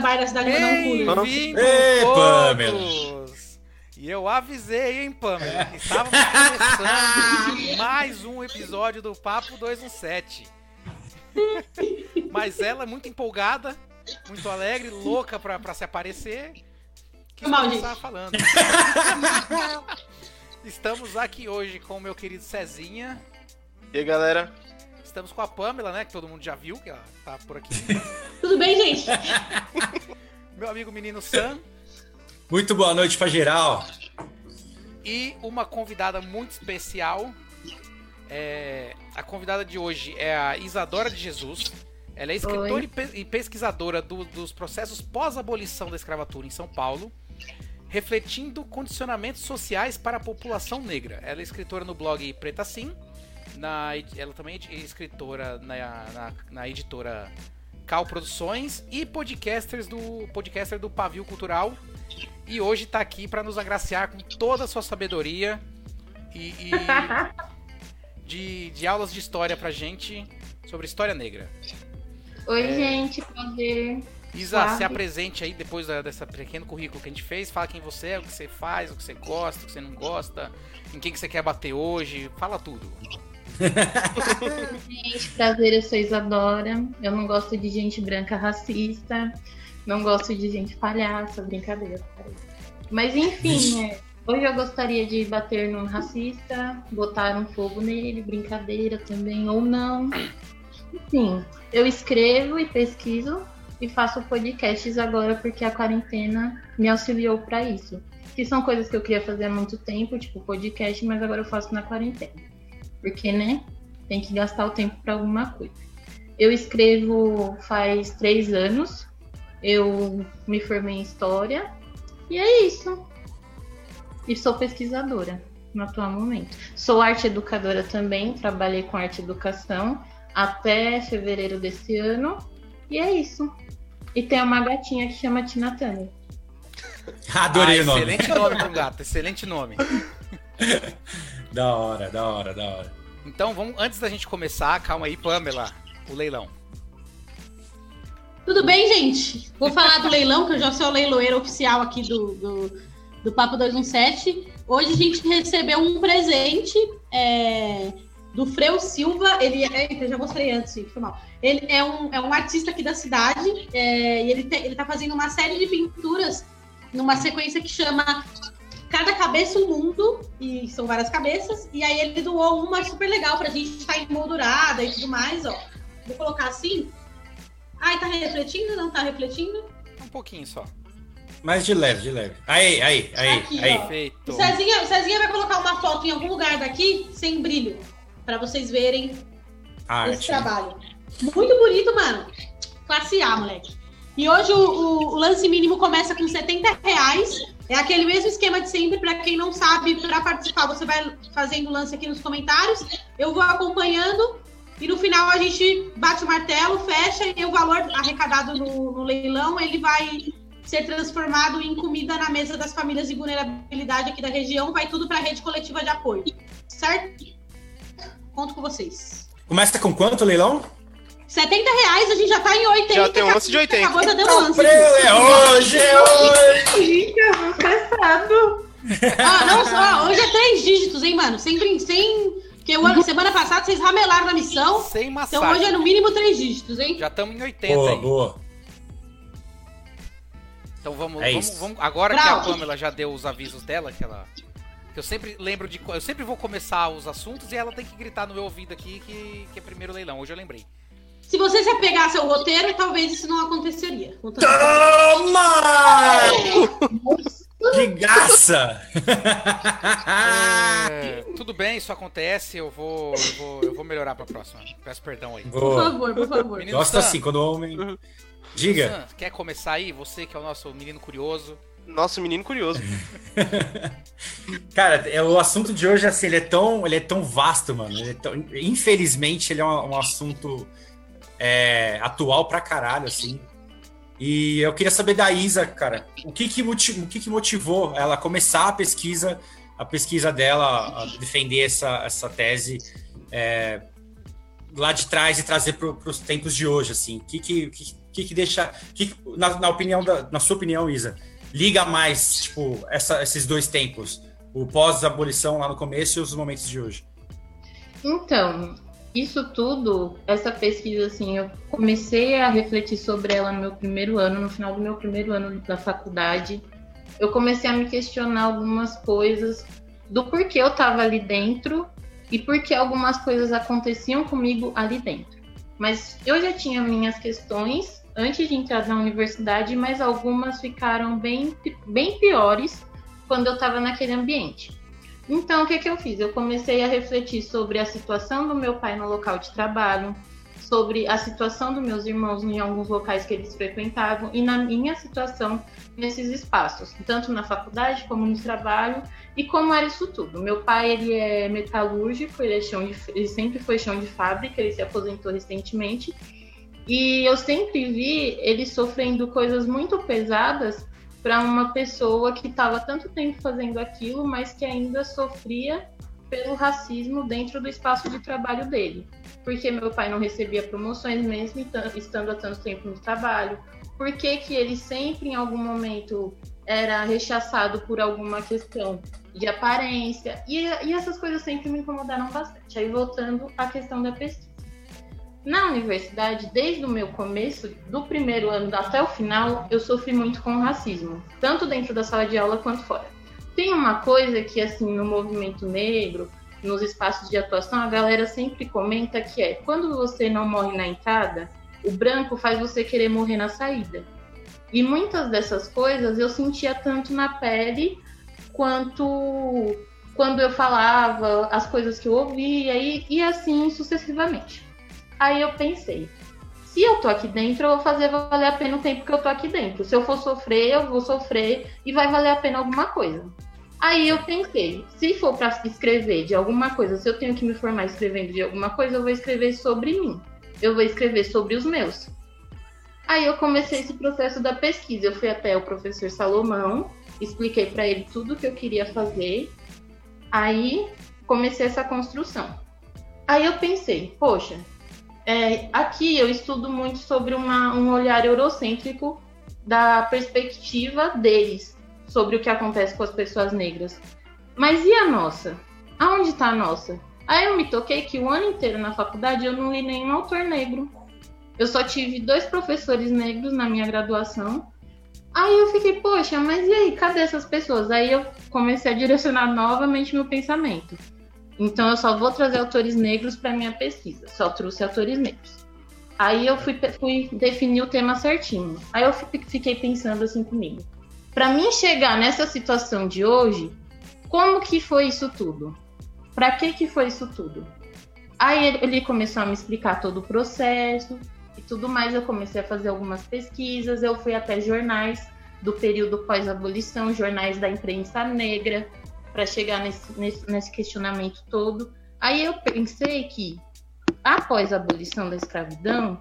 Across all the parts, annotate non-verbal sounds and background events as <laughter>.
bairro da cidade. Bem-vindos Ei! Pamela. E eu avisei, hein, Pamela? Estávamos começando <laughs> mais um episódio do Papo 217. Mas ela é muito empolgada, muito alegre, louca pra, pra se aparecer. Quis Mal, gente. falando. <laughs> Estamos aqui hoje com o meu querido Cezinha. E aí, galera? Estamos com a Pamela, né? Que todo mundo já viu, que ela tá por aqui. <laughs> Tudo bem, gente? <laughs> Meu amigo menino Sam. Muito boa noite pra geral. E uma convidada muito especial. É, a convidada de hoje é a Isadora de Jesus. Ela é escritora Oi. e pe- pesquisadora do- dos processos pós-abolição da escravatura em São Paulo, refletindo condicionamentos sociais para a população negra. Ela é escritora no blog Preta Sim. Na, ela também é escritora na, na, na editora Cal Produções e podcasters do podcaster do Pavio Cultural. E hoje tá aqui para nos agraciar com toda a sua sabedoria e, e <laughs> de, de aulas de história pra gente sobre história negra. Oi, É. gente, prazer. Isa, Suave. se apresente aí depois da, dessa pequeno currículo que a gente fez. Fala quem você é, o que você faz, o que você gosta, o que você não gosta, em quem que você quer bater hoje. Fala tudo. Gente, prazer, eu sou Isadora. Eu não gosto de gente branca racista. Não gosto de gente palhaça, brincadeira. Mas enfim, né? Hoje eu gostaria de bater num racista, botar um fogo nele, brincadeira também, ou não. Enfim, eu escrevo e pesquiso e faço podcasts agora porque a quarentena me auxiliou para isso. Que são coisas que eu queria fazer há muito tempo, tipo podcast, mas agora eu faço na quarentena. Porque, né? Tem que gastar o tempo para alguma coisa. Eu escrevo faz três anos. Eu me formei em história. E é isso. E sou pesquisadora no atual momento. Sou arte educadora também. Trabalhei com arte educação até fevereiro desse ano. E é isso. E tem uma gatinha que chama Tina Turner. <laughs> Adorei Ah, o nome. Excelente nome para um gato, excelente nome. <laughs> Da hora, da hora, da hora. Então, vamos, antes da gente começar, calma aí, Pamela, o leilão. Tudo bem, gente? Vou falar do leilão, que eu já sou a leiloeira oficial aqui do, do, do Papo 217. Hoje a gente recebeu um presente é, do Freu Silva. Ele é. Eu já mostrei antes, gente, foi mal. Ele é um, é um artista aqui da cidade é, e ele, te, ele tá fazendo uma série de pinturas numa sequência que chama Cada Cabeça um Mundo, e são várias cabeças. E aí ele doou uma super legal pra gente estar emoldurada e tudo mais, ó. Vou colocar assim. Ai, tá refletindo? Não tá refletindo? Um pouquinho só. Mas de leve, de leve. Aí, aí, aí, Aqui, aí. ó. Perfeito. O Cezinha, o Cezinha vai colocar uma foto em algum lugar daqui sem brilho. Pra vocês verem esse Arte. trabalho. Muito bonito, mano. Classe A, moleque. E hoje o, o- o lance mínimo começa com 70 reais. É aquele mesmo esquema de sempre. Pra quem não sabe, pra participar, você vai fazendo lance aqui nos comentários. Eu vou acompanhando. E no final a gente bate o martelo, fecha e o valor arrecadado no, no leilão ele vai ser transformado em comida na mesa das famílias de vulnerabilidade aqui da região. Vai tudo para a rede coletiva de apoio. Certo? Conto com vocês. Começa com quanto, leilão? 70 reais, a gente já tá em 80. Já tem um lance de 80. Acabou já dando lance. É hoje, é hoje! Gente, eu vou estressado. Ah, não só, hoje é três dígitos, hein, mano? Sem, sem porque o ano, semana passada vocês ramelaram na missão. Sem Então massagem. hoje é no mínimo três dígitos, hein? Já estamos em 80 Boa, aí. boa. Então vamos, É vamos, vamos- agora que a. Pamela já deu os avisos dela, que ela que eu sempre lembro de, eu sempre vou começar os assuntos e ela tem que gritar no meu ouvido aqui que, que é primeiro leilão. Hoje eu lembrei. Se você se apegasse ao roteiro, talvez isso não aconteceria. Toma! De graça! É, tudo bem, isso acontece. Eu vou, eu vou, eu vou melhorar pra próxima. Peço perdão aí. Por Boa. favor, por favor. Menino Gosta Sam, assim, quando o homem. Diga. Sam, quer começar aí? Você que é o nosso menino curioso. Nosso menino curioso. <laughs> Cara, é, o assunto de hoje, assim, ele é tão, ele é tão vasto, mano. Ele é tão- infelizmente, ele é um, um assunto é, atual pra caralho, assim. E eu queria saber da Isa, cara, o que que, moti- o que que motivou ela começar a pesquisa, a pesquisa dela, a defender essa, essa tese é, lá de trás e trazer para os tempos de hoje, assim. O que que, que, que, que deixa. Que, na, na, opinião da, na sua opinião, Isa, liga mais, tipo, essa, esses dois tempos? O pós-abolição lá no começo e os momentos de hoje? Então, isso tudo, essa pesquisa, assim, eu comecei a refletir sobre ela no meu primeiro ano, no final do meu primeiro ano da faculdade. Eu comecei a me questionar algumas coisas do porquê eu estava ali dentro e porque algumas coisas aconteciam comigo ali dentro. Mas eu já tinha minhas questões antes de entrar na universidade, mas algumas ficaram bem, bem piores quando eu estava naquele ambiente. Então, o que, que eu fiz? Eu comecei a refletir sobre a situação do meu pai no local de trabalho, sobre a situação dos meus irmãos em alguns locais que eles frequentavam e na minha situação nesses espaços, tanto na faculdade como no trabalho e como era isso tudo. Meu pai ele é metalúrgico, ele, é chão de, ele sempre foi chão de fábrica, ele se aposentou recentemente e eu sempre vi ele sofrendo coisas muito pesadas para uma pessoa que estava tanto tempo fazendo aquilo, mas que ainda sofria pelo racismo dentro do espaço de trabalho dele. Porque meu pai não recebia promoções mesmo estando há tanto tempo no trabalho. Por que, que ele sempre, em algum momento, era rechaçado por alguma questão de aparência? E, e essas coisas sempre me incomodaram bastante. Aí, voltando à questão da pesquisa. Na universidade, desde o meu começo, do primeiro ano até o final, eu sofri muito com racismo, tanto dentro da sala de aula quanto fora. Tem uma coisa que, assim, no movimento negro, nos espaços de atuação, a galera sempre comenta que é quando você não morre na entrada, o branco faz você querer morrer na saída. E muitas dessas coisas eu sentia tanto na pele quanto quando eu falava, as coisas que eu ouvia e, e assim sucessivamente. Aí eu pensei, se eu tô aqui dentro, eu vou fazer valer a pena o tempo que eu tô aqui dentro. Se eu for sofrer, eu vou sofrer e vai valer a pena alguma coisa. Aí eu pensei, se for para escrever de alguma coisa, se eu tenho que me formar escrevendo de alguma coisa, eu vou escrever sobre mim. Eu vou escrever sobre os meus. Aí eu comecei esse processo da pesquisa. Eu fui até o professor Salomão, expliquei para ele tudo o que eu queria fazer. Aí comecei essa construção. Aí eu pensei, poxa, é, aqui eu estudo muito sobre uma, um olhar eurocêntrico da perspectiva deles sobre o que acontece com as pessoas negras. Mas e a nossa? Aonde está a nossa? Aí eu me toquei que o ano inteiro na faculdade eu não li nenhum autor negro. Eu só tive dois professores negros na minha graduação. Aí eu fiquei, poxa, mas e aí, cadê essas pessoas? Aí eu comecei a direcionar novamente meu pensamento. Então eu só vou trazer autores negros para minha pesquisa. Só trouxe autores negros. Aí eu fui, fui definir o tema certinho. Aí eu fiquei pensando assim comigo para mim chegar nessa situação de hoje, como que foi isso tudo? Para que que foi isso tudo? Aí ele começou a me explicar todo o processo e tudo mais. Eu comecei a fazer algumas pesquisas. Eu fui até jornais do período pós-abolição, jornais da imprensa negra, para chegar nesse, nesse, nesse questionamento todo. Aí eu pensei que após a abolição da escravidão,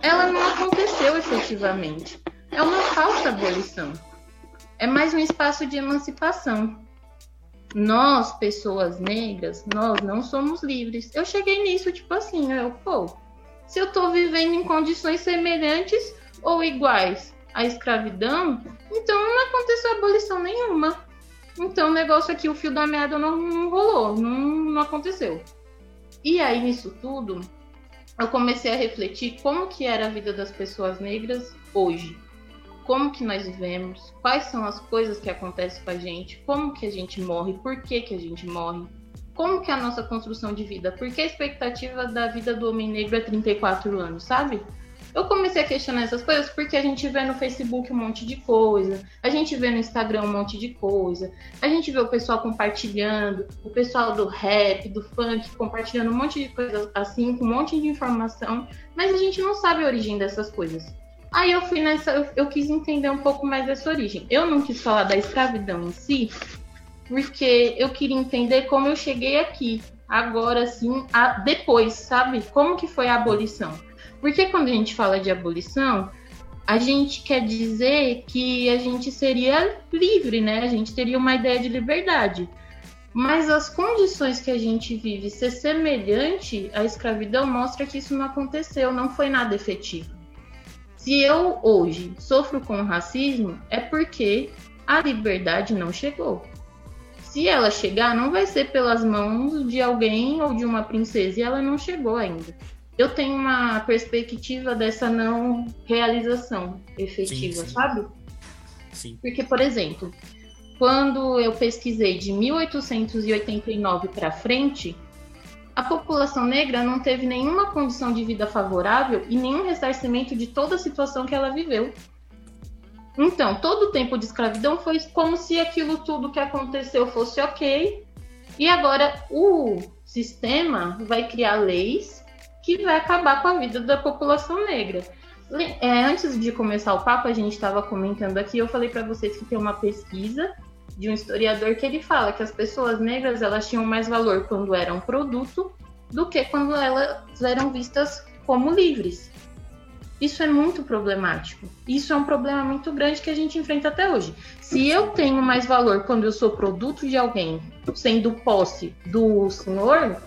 ela não aconteceu efetivamente. É uma falsa abolição é mais um espaço de emancipação. Nós, pessoas negras, nós não somos livres. Eu cheguei nisso, tipo assim, eu, pô, se eu tô vivendo em condições semelhantes ou iguais à escravidão, então não aconteceu abolição nenhuma. Então o negócio aqui, o fio da meada não, não rolou, não, não aconteceu. E aí, nisso tudo, eu comecei a refletir como que era a vida das pessoas negras hoje. Como que nós vivemos, quais são as coisas que acontecem com a gente, como que a gente morre, por que que a gente morre, como que é a nossa construção de vida, por que a expectativa da vida do homem negro é 34 anos, sabe? Eu comecei a questionar essas coisas porque a gente vê no Facebook um monte de coisa, a gente vê no Instagram um monte de coisa, a gente vê o pessoal compartilhando, o pessoal do rap, do funk compartilhando um monte de coisas assim, com um monte de informação, mas a gente não sabe a origem dessas coisas. Aí eu fui nessa, eu, eu quis entender um pouco mais dessa origem. Eu não quis falar da escravidão em si, porque eu queria entender como eu cheguei aqui, agora sim, a, depois, sabe? Como que foi a abolição? Porque quando a gente fala de abolição, a gente quer dizer que a gente seria livre, né? A gente teria uma ideia de liberdade. Mas as condições que a gente vive ser semelhante à escravidão mostra que isso não aconteceu, não foi nada efetivo. Se eu hoje sofro com racismo, é porque a liberdade não chegou. Se ela chegar, não vai ser pelas mãos de alguém ou de uma princesa, e ela não chegou ainda. Eu tenho uma perspectiva dessa não realização efetiva, Sim, sim. sabe? Sim. Porque, por exemplo, quando eu pesquisei de 1889 para frente, a população negra não teve nenhuma condição de vida favorável e nenhum ressarcimento de toda a situação que ela viveu. Então, todo o tempo de escravidão foi como se aquilo tudo que aconteceu fosse ok. E agora o sistema vai criar leis que vai acabar com a vida da população negra. É, antes de começar o papo, a gente estava comentando aqui, eu falei para vocês que tem uma pesquisa de um historiador que ele fala que as pessoas negras elas tinham mais valor quando eram produto do que quando elas eram vistas como livres. Isso é muito problemático. Isso é um problema muito grande que a gente enfrenta até hoje. Se eu tenho mais valor quando eu sou produto de alguém, sendo posse do senhor,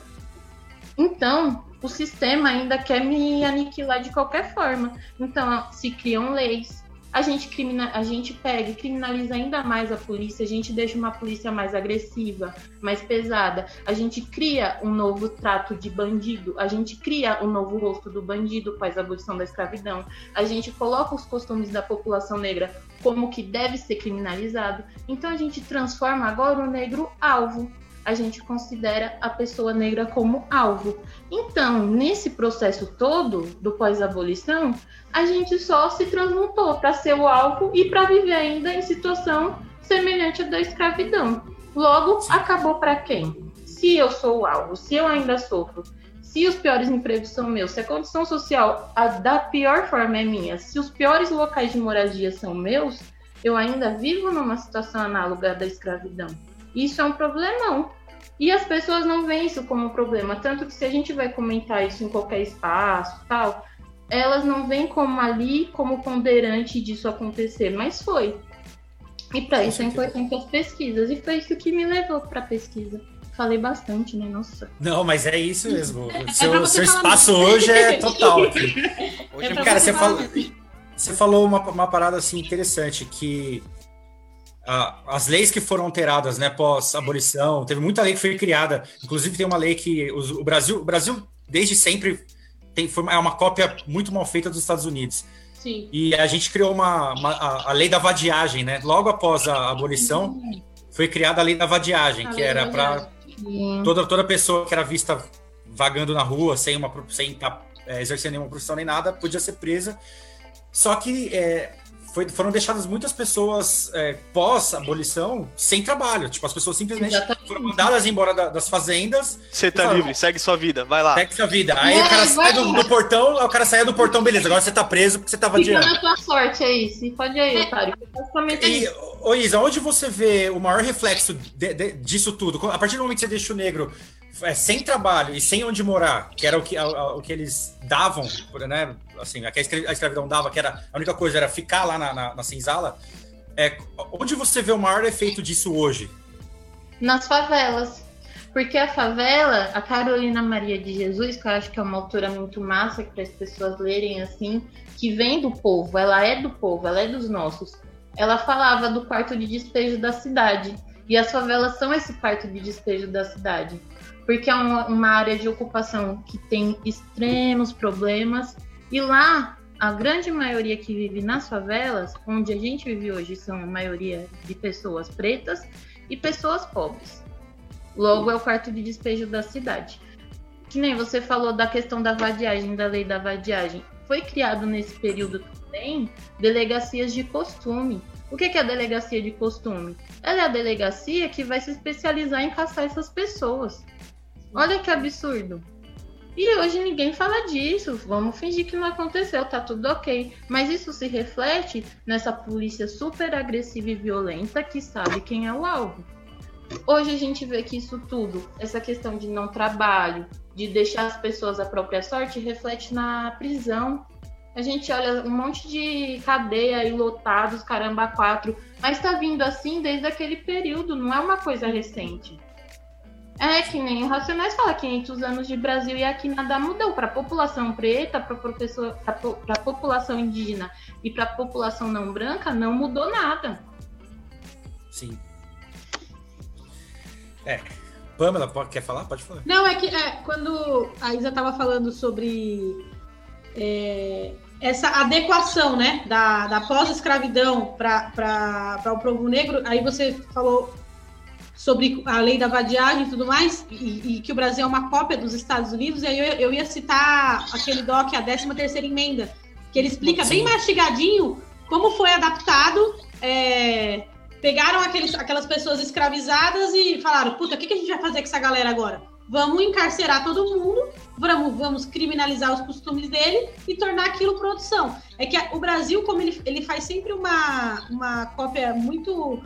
então o sistema ainda quer me aniquilar de qualquer forma. Então se criam leis, a gente, crimina, a gente pega e criminaliza ainda mais a polícia, a gente deixa uma polícia mais agressiva, mais pesada, a gente cria um novo trato de bandido, a gente cria um novo rosto do bandido com a abolição da escravidão, a gente coloca os costumes da população negra como que deve ser criminalizado, então a gente transforma agora o negro alvo. A gente considera a pessoa negra como alvo. Então, nesse processo todo do pós-abolição, a gente só se transmutou para ser o alvo e para viver ainda em situação semelhante à da escravidão. Logo, acabou para quem? Se eu sou o alvo, se eu ainda sofro, se os piores empregos são meus, se a condição social a da pior forma é minha, se os piores locais de moradia são meus, eu ainda vivo numa situação análoga da escravidão. Isso é um problemão. E as pessoas não veem isso como um problema. Tanto que se a gente vai comentar isso em qualquer espaço tal, elas não veem como ali como ponderante disso acontecer, mas foi. E para isso é importante as pesquisas. E foi isso que me levou para a pesquisa. Falei bastante, né? Nossa. Não, mas é isso mesmo. <laughs> pra Seu, seu espaço hoje é total aqui. <laughs> Hoje É é pra Cara, você falou, você falou uma, uma parada assim interessante, que ah, as leis que foram alteradas, né, pós abolição, teve muita lei que foi criada. Inclusive tem uma lei que os- o Brasil, o Brasil desde sempre tem, foi, é uma cópia muito mal feita dos Estados Unidos. Sim. E a gente criou uma, uma- a, a lei da vadiagem, né? Logo após a abolição, foi criada a lei da vadiagem, A que era para E- toda, toda pessoa que era vista vagando na rua sem uma sem estar exercendo nenhuma profissão nem nada podia ser presa. Só que é, foi- foram deixadas muitas pessoas é, pós abolição sem trabalho. Tipo, as pessoas simplesmente Exatamente. foram mandadas embora da- das fazendas, Você tá Fala. livre, segue sua vida, vai lá. segue sua vida. Aí Vai, o cara sai do, do portão, o cara saia do portão, beleza, agora você tá preso porque você tá Fica vadiando. na tua sorte aí. Se pode aí, otário. É E, isso. ô Isa, onde você vê o maior reflexo de- de- disso tudo? A partir do momento que você deixa o negro é, sem trabalho e sem onde morar, que era o que, a- a- o que eles davam, né? Assim, a que a escra- a escravidão dava, que era a única coisa era ficar lá na, na, na senzala. É, onde você vê o maior efeito disso hoje? nas favelas. Porque a favela, a Carolina Maria de Jesus, que eu acho que é uma autora muito massa para as pessoas lerem assim, que vem do povo, ela é do povo, ela é dos nossos. Ela falava do quarto de despejo da cidade. E as favelas são esse quarto de despejo da cidade. Porque é uma, uma área de ocupação que tem extremos problemas. E lá, a grande maioria que vive nas favelas, onde a gente vive hoje, são a maioria de pessoas pretas e pessoas pobres. Logo é o quarto de despejo da cidade. Que nem você falou da questão da vadiagem, da lei da vadiagem. Foi criado nesse período também delegacias de costume. O que é a delegacia de costume? Ela é a delegacia que vai se especializar em caçar essas pessoas. Olha que absurdo. E hoje ninguém fala disso. Vamos fingir que não aconteceu, tá tudo ok. Mas isso se reflete nessa polícia super agressiva e violenta que sabe quem é o alvo. Hoje a gente vê que isso tudo, essa questão de não trabalho, de deixar as pessoas à própria sorte, reflete na prisão. A gente olha um monte de cadeia aí lotados, caramba, quatro, mas tá vindo assim desde aquele período, não é uma coisa recente. É que nem o Racionais fala, 500 anos de Brasil e aqui nada mudou. Para a população preta, para a população indígena e para a população não branca, não mudou nada. Sim. É. Pamela, pode, quer falar? Pode falar. Não, é que é, quando a Isa estava falando sobre é, essa adequação né, da, da pós-escravidão para o povo negro, aí você falou sobre a lei da vadiagem e tudo mais, e, e, que o Brasil é uma cópia dos Estados Unidos, e aí eu, eu ia citar aquele DOC, a 13 terceira emenda, que ele explica Sim. bem mastigadinho como foi adaptado, é, pegaram aqueles, aquelas pessoas escravizadas e falaram, puta, o que, que a gente vai fazer com essa galera agora? Vamos encarcerar todo mundo, vamos, vamos criminalizar os costumes dele e tornar aquilo produção. É que o Brasil, como ele, ele faz sempre uma, uma cópia muito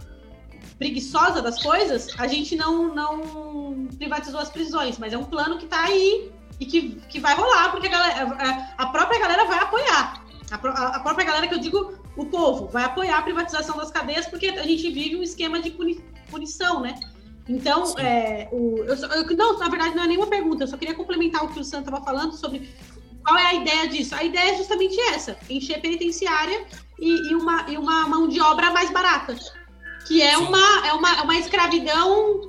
preguiçosa das coisas, a gente não, não privatizou as prisões, mas é um plano que está aí e que, que vai rolar, porque a, galera, a própria galera vai apoiar. A, a, própria galera que eu digo, o povo, vai apoiar a privatização das cadeias, porque a gente vive um esquema de puni, punição, né? Então, é, o, eu, eu, não, na verdade, não é nenhuma pergunta, eu só queria complementar o que o Sam estava falando sobre qual é a ideia disso. A ideia é justamente essa: encher penitenciária e, e, uma, e uma mão de obra mais barata que é uma, é uma, é uma escravidão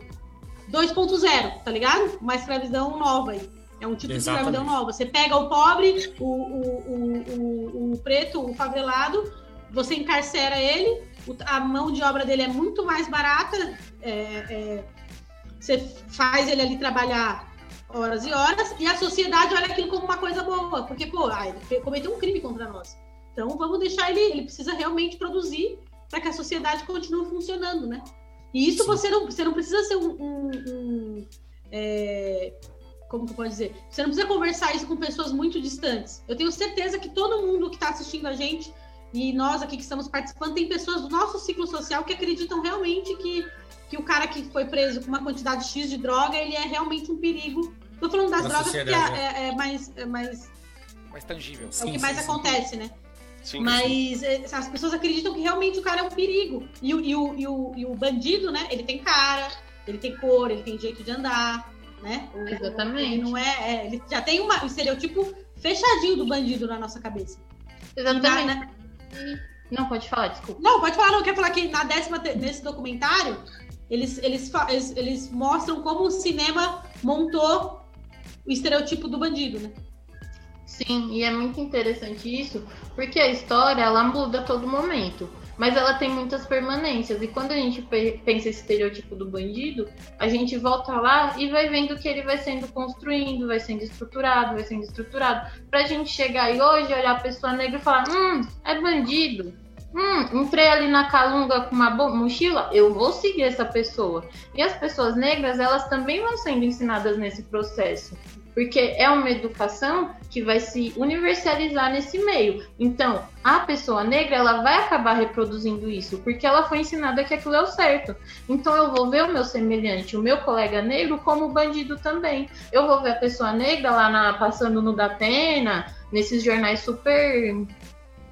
2.0, tá ligado? Uma escravidão nova aí. É um tipo Exatamente. de escravidão nova. Você pega o pobre, o, o, o, o, preto, o favelado, você encarcera ele, a mão de obra dele é muito mais barata, é, é, você faz ele ali trabalhar horas e horas, e a sociedade olha aquilo como uma coisa boa, porque, pô, ele cometeu um crime contra nós. Então vamos deixar ele, ele precisa realmente produzir para que a sociedade continue funcionando, né? E isso você não, você não precisa ser um. um, um é, como que pode dizer? Você não precisa conversar isso com pessoas muito distantes. Eu tenho certeza que todo mundo que está assistindo a gente e nós aqui que estamos participando tem pessoas do nosso ciclo social que acreditam realmente que, que o cara que foi preso com uma quantidade X de droga ele é realmente um perigo. Tô falando das Na drogas porque é, é, é, mais, é mais mais tangível. É sim, o que mais sim, acontece, sim. né? Sim, Mas sim. É, as pessoas acreditam que realmente o cara é um perigo. E, o, e, o, e, o, e o bandido, né? Ele tem cara, ele tem cor, ele tem jeito de andar, né? Exatamente. Ele não é, é, ele já tem uma, um estereotipo fechadinho do bandido na nossa cabeça. Exatamente. né? Não, pode falar, desculpa. Não, pode falar, não. Quer falar que na décima, nesse documentário, eles, eles, eles, eles mostram como o cinema montou o estereotipo do bandido, né? Sim, e é muito interessante isso, porque a história ela muda a todo momento, mas ela tem muitas permanências. E quando a gente pensa esse estereotipo do bandido, a gente volta lá e vai vendo que ele vai sendo construindo, vai sendo estruturado, vai sendo estruturado, pra gente chegar e hoje olhar a pessoa negra e falar: hum, é bandido. Hum, entrei ali na calunga com uma mochila, eu vou seguir essa pessoa. E as pessoas negras, elas também vão sendo ensinadas nesse processo porque é uma educação que vai se universalizar nesse meio. Então, a pessoa negra, ela vai acabar reproduzindo isso, porque ela foi ensinada que aquilo é o certo. Então, eu vou ver o meu semelhante, o meu colega negro, como bandido também. Eu vou ver a pessoa negra lá na, passando no Datena, nesses jornais super.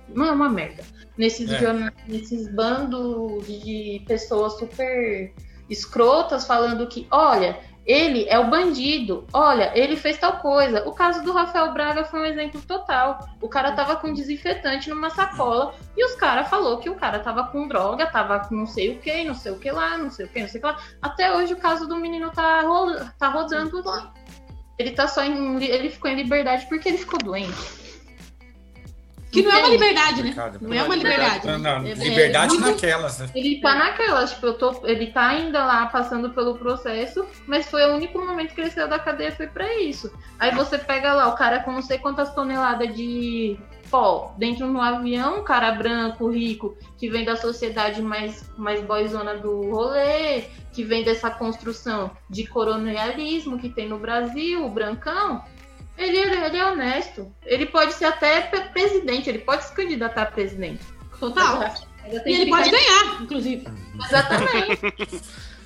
Não é uma merda. Nesses, é. jornais, nesses bandos de pessoas super escrotas falando que, olha, ele é o bandido. Olha, ele fez tal coisa. O caso do Rafael Braga foi um exemplo total. O cara tava com desinfetante numa sacola e os caras falou que o cara tava com droga, tava com não sei o que, não sei o que lá, não sei o que, não sei o que lá. Até hoje o caso do menino tá, ro tá rodando lá. Ele tá só em, ele ficou em liberdade porque ele ficou doente. Que não é uma liberdade, né? Não é uma liberdade. Não, não. É, liberdade é, naquelas, né? Ele tá naquelas, tipo, eu tô, ele tá ainda lá passando pelo processo, mas foi o único momento que ele saiu da cadeia foi para isso. Aí você pega lá o cara com não sei quantas toneladas de pó dentro de um avião, um cara branco, rico, que vem da sociedade mais, mais boizona do rolê, que vem dessa construção de colonialismo que tem no Brasil, o brancão, ele, ele é honesto. Ele pode ser até presidente, ele pode se candidatar a presidente. Total. E <laughs> ele pode ganhar, inclusive. Exatamente.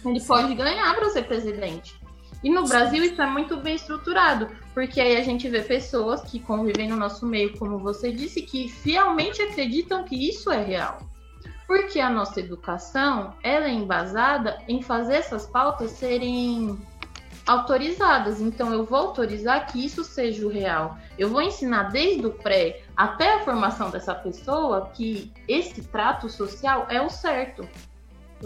ele pode ganhar para ser presidente. E no Brasil isso é muito bem estruturado, porque aí a gente vê pessoas que convivem no nosso meio, como você disse, que fielmente acreditam que isso é real. Porque a nossa educação, ela é embasada em fazer essas pautas serem autorizadas. Então, eu vou autorizar que isso seja o real. Eu vou ensinar desde o pré até a formação dessa pessoa que esse trato social é o certo.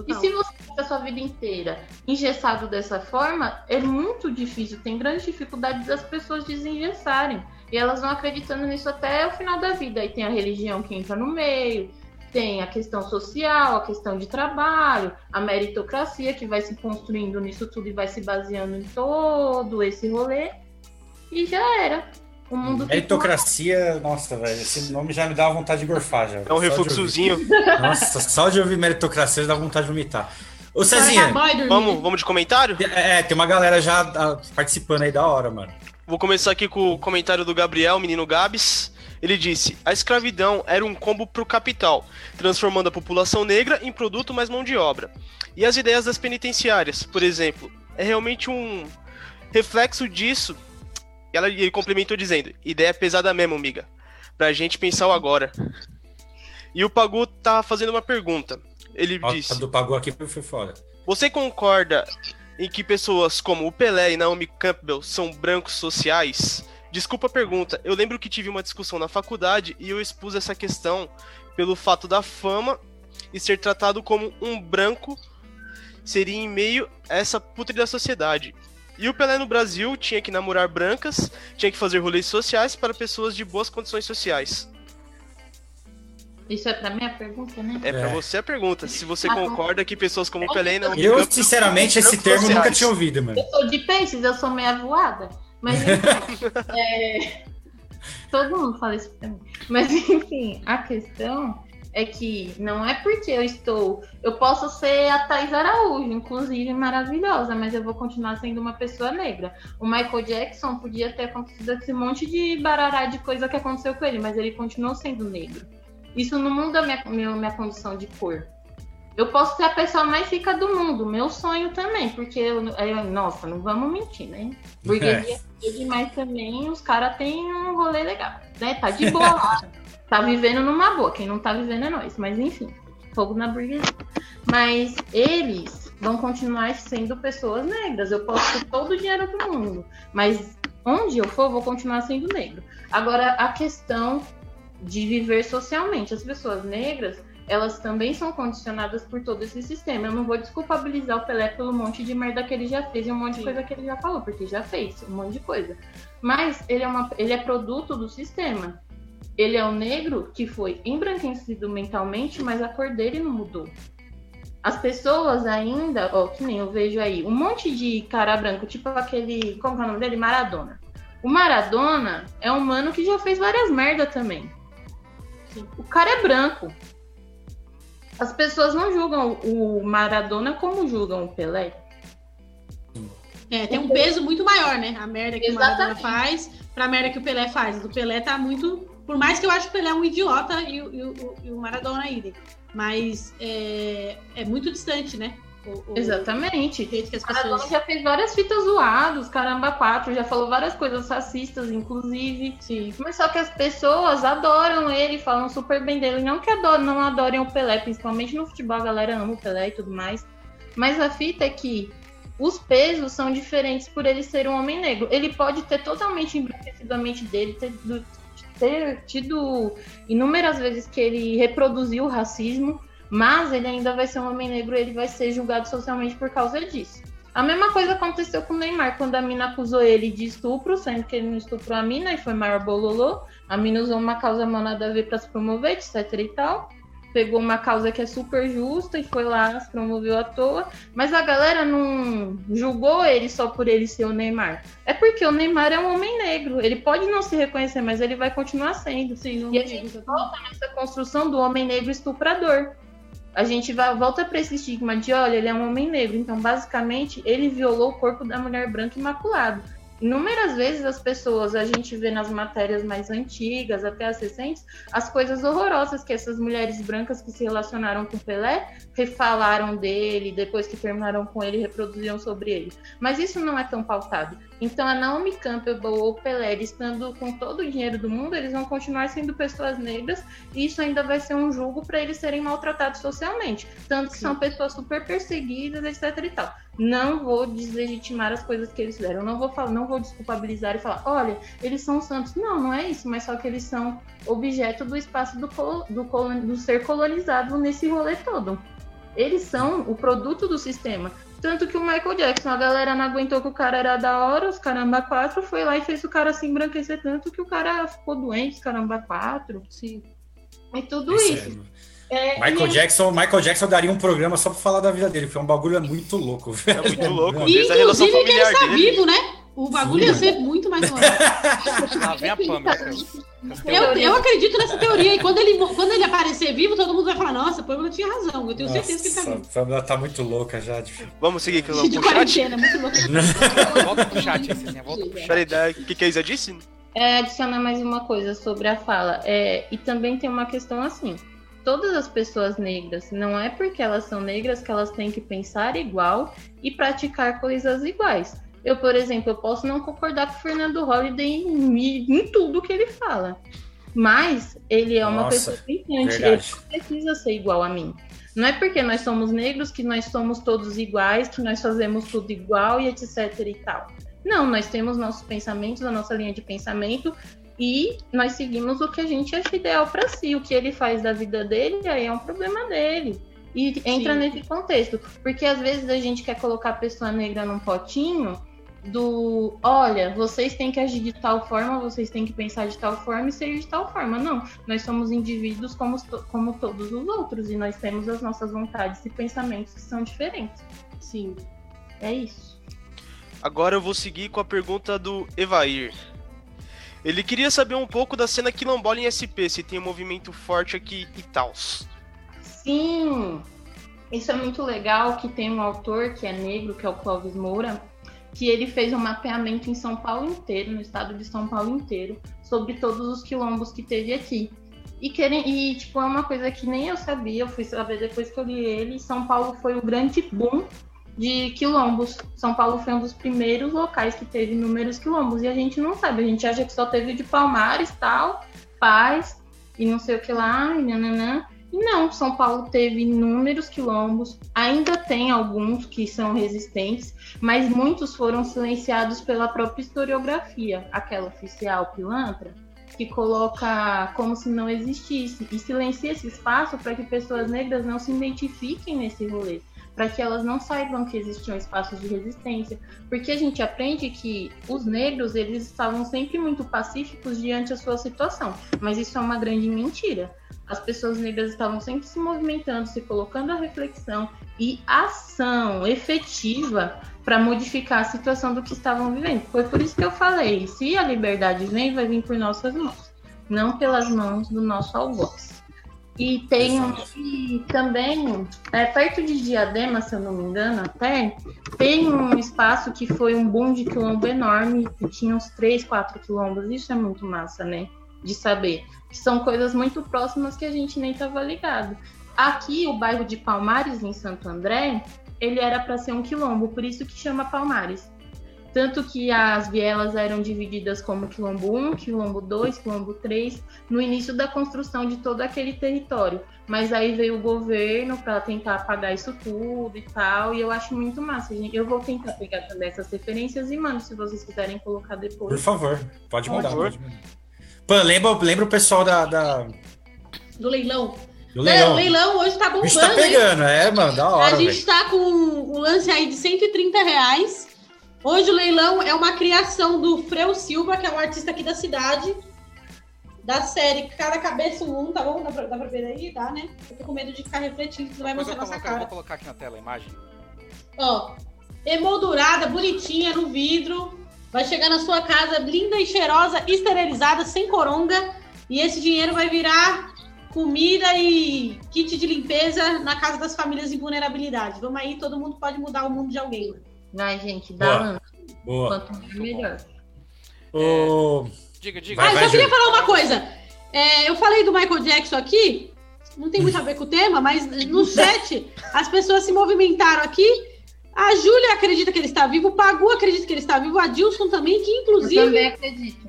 E se você fica a sua vida inteira engessado dessa forma, é muito difícil, tem grande dificuldade das pessoas desengessarem. E elas vão acreditando nisso até o final da vida. Aí tem a religião que entra no meio, tem a questão social, a questão de trabalho, a meritocracia que vai se construindo nisso tudo e vai se baseando em todo esse rolê. E já era. O mundo Meritocracia, nossa, velho, esse nome já me dá vontade de gorfar já. É um refluxozinho. Nossa, só de ouvir meritocracia já dá vontade de vomitar. Ô Cezinha, Vamos, vamos de comentário? é, tem uma galera já ah, participando aí da hora, mano. Vou começar aqui com o comentário do Gabriel, menino Gabs. Ele disse: A escravidão era um combo pro capital, transformando a população negra em produto mais mão de obra. E as ideias das penitenciárias, por exemplo, é realmente um reflexo disso. E ela- ele complementou dizendo: Ideia pesada mesmo, amiga. Pra gente pensar o agora. E o Pagu tá fazendo uma pergunta. Ele Ó, disse: do pagou aqui foi foda. Você concorda em que pessoas como o Pelé e Naomi Campbell são brancos sociais? Desculpa a pergunta, eu lembro que tive uma discussão na faculdade e eu expus essa questão pelo fato da fama e ser tratado como um branco seria em meio a essa putre da sociedade. E o Pelé no Brasil tinha que namorar brancas, tinha que fazer rolês sociais para pessoas de boas condições sociais. Isso é pra mim a pergunta, né? É, pra É. você a pergunta, se você Ah, bom. concorda que pessoas como o Pelé Naomi Eu, sinceramente, esse termo eu nunca tinha ouvido, mano. Eu sou de peixes, eu sou meia voada. Mas <laughs> enfim, é, todo mundo fala isso pra mim. Mas enfim, a questão é que não é porque eu estou. Eu posso ser a Thais Araújo, inclusive maravilhosa, mas eu vou continuar sendo uma pessoa negra. O Michael Jackson podia ter acontecido esse monte de barará de coisa que aconteceu com ele, mas ele continuou sendo negro. Isso não muda a minha, minha, minha condição de cor. Eu posso ser a pessoa mais rica do mundo, meu sonho também, porque eu, eu- nossa, não vamos mentir, né? Burguesia é demais também, os caras têm um rolê legal, né? Tá de boa lá, <laughs> tá vivendo numa boa, quem não tá vivendo é nós, mas enfim, fogo na burguesia. Mas eles vão continuar sendo pessoas negras, eu posso ter todo o dinheiro do mundo, mas onde eu for, vou continuar sendo negro. Agora, a questão de viver socialmente, as pessoas negras, elas também são condicionadas por todo esse sistema. Eu não vou desculpabilizar o Pelé pelo monte de merda que ele já fez e um monte de Sim. coisa que ele já falou, porque já fez um monte de coisa. Mas ele é, uma, ele é produto do sistema. Ele é o negro que foi embranquecido mentalmente, mas a cor dele não mudou. As pessoas ainda, ó, que nem eu vejo aí, um monte de cara branco, tipo aquele, como que é o nome dele? Maradona. O Maradona é um mano que já fez várias merda também. O cara é branco. As pessoas não julgam o Maradona como julgam o Pelé. É, tem um peso muito maior, né? A merda que o Maradona Exatamente. faz pra merda que o Pelé faz. O Pelé tá muito. Por mais que eu acho que o Pelé é um idiota e, o- e e o Maradona idem. Mas é, é muito distante, né? O, o Exatamente. Maradona pessoas. já fez várias fitas zoadas, caramba, quatro, já falou várias coisas racistas, inclusive. Sim. Mas só que as pessoas adoram ele, falam super bem dele. Não que adoram, não adorem o Pelé, principalmente no futebol, a galera ama o Pelé e tudo mais. Mas a fita é que os pesos são diferentes por ele ser um homem negro. Ele pode ter totalmente embranquecido a mente dele, ter, ter tido inúmeras vezes que ele reproduziu o racismo, mas ele ainda vai ser um homem negro e ele vai ser julgado socialmente por causa disso. A mesma coisa aconteceu com o Neymar, quando a mina acusou ele de estupro, sendo que ele não estuprou a mina e foi maior bololô. A mina usou uma causa mal nada a ver pra se promover, etc e tal. Pegou uma causa que é super justa e foi lá, se promoveu à toa. Mas a galera não julgou ele só por ele ser o Neymar. É porque o Neymar é um homem negro. Ele pode não se reconhecer, mas ele vai continuar sendo. Sim, E a gente volta nessa construção do homem negro estuprador. A gente vai, volta para esse estigma de, olha, ele é um homem negro. Então, basicamente, ele violou o corpo da mulher branca imaculado. Inúmeras vezes as pessoas, a gente vê nas matérias mais antigas, até as recentes, as coisas horrorosas que essas mulheres brancas que se relacionaram com Pelé refalaram dele, depois que terminaram com ele, reproduziam sobre ele. Mas isso não é tão pautado. Então a Naomi Campbell ou o Pelé, estando com todo o dinheiro do mundo, eles vão continuar sendo pessoas negras e isso ainda vai ser um julgo para eles serem maltratados socialmente. Tanto que Sim. são pessoas super perseguidas, etc e tal. Não vou deslegitimar as coisas que eles fizeram. não vou falar, não vou desculpabilizar e falar, olha, eles são santos. Não, não é isso, mas só que eles são objeto do espaço do, do, do ser colonizado nesse rolê todo. Eles são o produto do sistema. Tanto que o Michael Jackson, a galera não aguentou que o cara era da hora, os caramba quatro, foi lá e fez o cara se embranquecer tanto que o cara ficou doente, caramba quatro. Sim. E tudo isso. isso. É, Michael, Jackson, Michael Jackson daria um programa só pra falar da vida dele, foi um bagulho muito louco. Velho. É muito louco. Inclusive que ele está dele. vivo, né? O bagulho Sim, ia ser muito mais longe. Lá vem a Pamela. Eu, eu acredito nessa teoria. E quando ele, quando ele aparecer vivo, todo mundo vai falar: Nossa, a Pamela tinha razão. Eu tenho Nossa, certeza que ele tá vivo. A Pamela tá muito louca já. Vamos seguir aqui no de quarentena, muito louca. <laughs> volta pro chat, assim, volta pro chat. O que, que a Isa disse? É, adicionar mais uma coisa sobre a fala. É, e também tem uma questão assim. Todas as pessoas negras, não é porque elas são negras que elas têm que pensar igual e praticar coisas iguais eu, por exemplo, eu posso não concordar com o Fernando Holliday em, em tudo que ele fala. Mas ele é uma Nossa, pessoa pensante, ele precisa ser igual a mim. Não é porque nós somos negros que nós somos todos iguais, que nós fazemos tudo igual e etc e tal. Não, nós temos nossos pensamentos, a nossa linha de pensamento e nós seguimos o que a gente acha ideal para si. O que ele faz da vida dele aí é um problema dele. E entra Sim. nesse contexto. Porque às vezes a gente quer colocar a pessoa negra num potinho do olha, vocês têm que agir de tal forma, vocês têm que pensar de tal forma e ser de tal forma. Não, nós somos indivíduos como, como todos os outros e nós temos as nossas vontades e pensamentos que são diferentes. Sim, é isso. Agora eu vou seguir com a pergunta do Evair. Ele queria saber um pouco da cena quilombola em SP, se tem um movimento forte aqui e tal. Sim, isso é muito legal que tem um autor que é negro, que é o Clóvis Moura, que ele fez um mapeamento em São Paulo inteiro, no estado de São Paulo inteiro, sobre todos os quilombos que teve aqui. E, querem, e tipo, é uma coisa que nem eu sabia, eu fui saber depois que eu li ele. São Paulo foi o grande boom de quilombos. São Paulo foi um dos primeiros locais que teve inúmeros quilombos. E a gente não sabe, a gente acha que só teve de Palmares, tal, Paz, e não sei o que lá, e nananã. E não, São Paulo teve inúmeros quilombos, ainda tem alguns que são resistentes, mas muitos foram silenciados pela própria historiografia, aquela oficial pilantra, que coloca como se não existisse e silencia esse espaço para que pessoas negras não se identifiquem nesse rolê para que elas não saibam que existiam espaços de resistência, porque a gente aprende que os negros eles estavam sempre muito pacíficos diante da sua situação, mas isso é uma grande mentira. As pessoas negras estavam sempre se movimentando, se colocando a reflexão e ação efetiva para modificar a situação do que estavam vivendo. Foi por isso que eu falei: se a liberdade vem, vai vir por nossas mãos, não pelas mãos do nosso algoz. E tem e também, é, perto de Diadema, se eu não me engano, até, tem um espaço que foi um boom de quilombo enorme, que tinha uns 3, 4 quilombos. Isso é muito massa, né? De saber. Que são coisas muito próximas que a gente nem estava ligado. Aqui, o bairro de Palmares, em Santo André, ele era para ser um quilombo, por isso que chama Palmares. Tanto que as vielas eram divididas como quilombo 1, quilombo 2, quilombo 3, no início da construção de todo aquele território. Mas aí veio o governo para tentar apagar isso tudo e tal, e eu acho muito massa. Gente. Eu vou tentar pegar também essas referências e, mano, se vocês quiserem colocar depois. Por favor, pode mandar. Pode mandar. Pô, lembra, lembra o pessoal da, da... Do leilão. Do leilão. o leilão hoje tá bombando. A gente tá pegando, hein? é, mano, da hora. A gente véio. tá com um lance aí de 130 reais. Hoje o leilão é uma criação do Freu Silva, que é um artista aqui da cidade, da série Cada Cabeça um, tá bom? Dá pra, dá pra ver aí? Dá, né? Eu tô com medo de ficar refletindo, não vai mostrar nossa cara. Eu vou colocar aqui na tela a imagem. Ó, emoldurada, bonitinha, no vidro. Vai chegar na sua casa linda e cheirosa, esterilizada, sem coronga. E esse dinheiro vai virar comida e kit de limpeza na casa das famílias em vulnerabilidade. Vamos aí, todo mundo pode mudar o mundo de alguém. Vai, gente, dá Boa. Boa. Quanto mais melhor. Oh... Diga, diga. Ah, vai, só queria falar uma coisa. É, eu falei do Michael Jackson aqui, não tem muito a ver com o tema, mas no <laughs> chat as pessoas se movimentaram aqui. A Júlia acredita que ele está vivo, o Pagu acredita que ele está vivo, a Dilson também, que inclusive. Eu também acredito.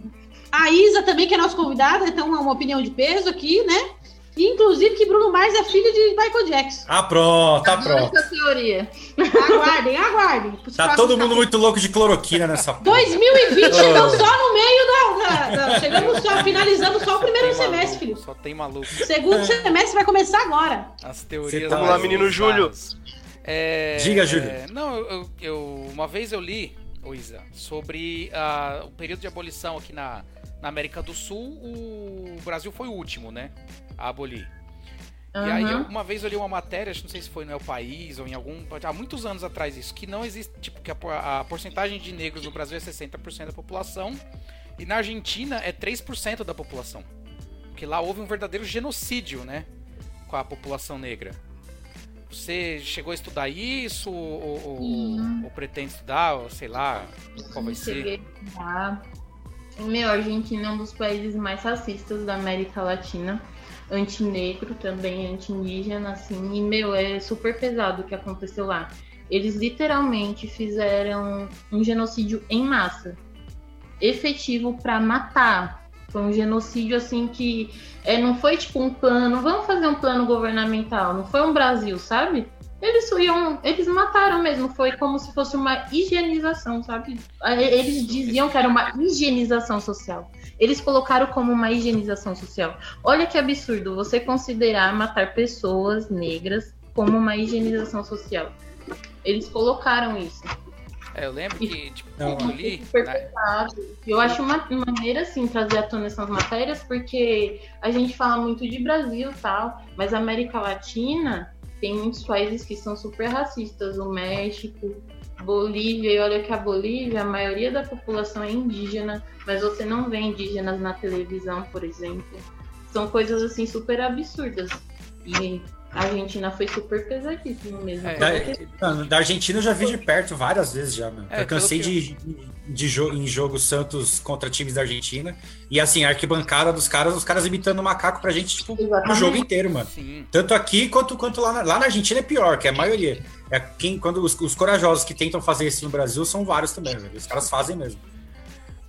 A Isa também, que é nossa convidada, então é uma opinião de peso aqui, né? Inclusive que Bruno Mars é filho de Michael Jackson. Ah, pronto, tá pronto. Essa teoria. Aguardem, aguardem. Tá todo mundo muito louco de cloroquina nessa porra. 2020 Oh. chegamos só no meio da. da- da- chegamos só, finalizando só o primeiro Tem semestre, maluco, Felipe. Só tem maluco. O segundo semestre vai começar agora. As teorias. Você tá- Vamos lá, menino Júlio. É, Diga, Júlio. é, não, eu, eu- uma vez eu li, Isa, sobre ah, o período de abolição aqui na, na América do Sul. O Brasil foi o último, né? A abolir. E aí, eu- uma vez eu li uma matéria, acho que não sei se foi no El País ou em algum. Há muitos anos atrás isso, que não existe. Tipo, que a, a porcentagem de negros no Brasil é 60% da população. E na Argentina é 3% da população. Porque lá houve um verdadeiro genocídio, né? Com a população negra. Você chegou a estudar isso? Ou, ou- ou pretende estudar? Ou sei lá, qual vai ser? Cheguei a estudar. Meu, a Argentina é um dos países mais racistas da América Latina. Antinegro também, anti-indígena, assim. E, meu, é super pesado o que aconteceu lá. Eles literalmente fizeram um genocídio em massa. Efetivo pra matar. Foi um genocídio, assim, que é, não foi tipo um plano, vamos fazer um plano governamental. Não foi um Brasil, sabe? Eles iam, eles mataram mesmo, foi como se fosse uma higienização, sabe? Eles diziam que era uma higienização social. Eles colocaram como uma higienização social. Olha que absurdo você considerar matar pessoas negras como uma higienização social. Eles colocaram isso. É, eu lembro que, tipo, Não, eu li. Né. Eu acho uma maneira, assim, trazer à tona essas matérias, porque a gente fala muito de Brasil e tal, mas a América Latina tem muitos países que são super racistas. O México, Bolívia, e olha que a Bolívia, a maioria da população é indígena, mas você não vê indígenas na televisão, por exemplo. São coisas, assim, super absurdas. E a Argentina foi super pesadíssimo mesmo. É, Da, mano, da Argentina eu já vi de perto várias vezes já, mano. É, eu cansei de, de jo em jogo Santos contra times da Argentina. E assim, a arquibancada dos caras, os caras imitando macaco pra gente, tipo, o Exatamente. jogo inteiro, mano. Sim. Tanto aqui quanto, quanto lá, na, lá na Argentina é pior, que é a maioria. É quem, quando os, os corajosos que tentam fazer isso no Brasil são vários também, velho. Os caras fazem mesmo.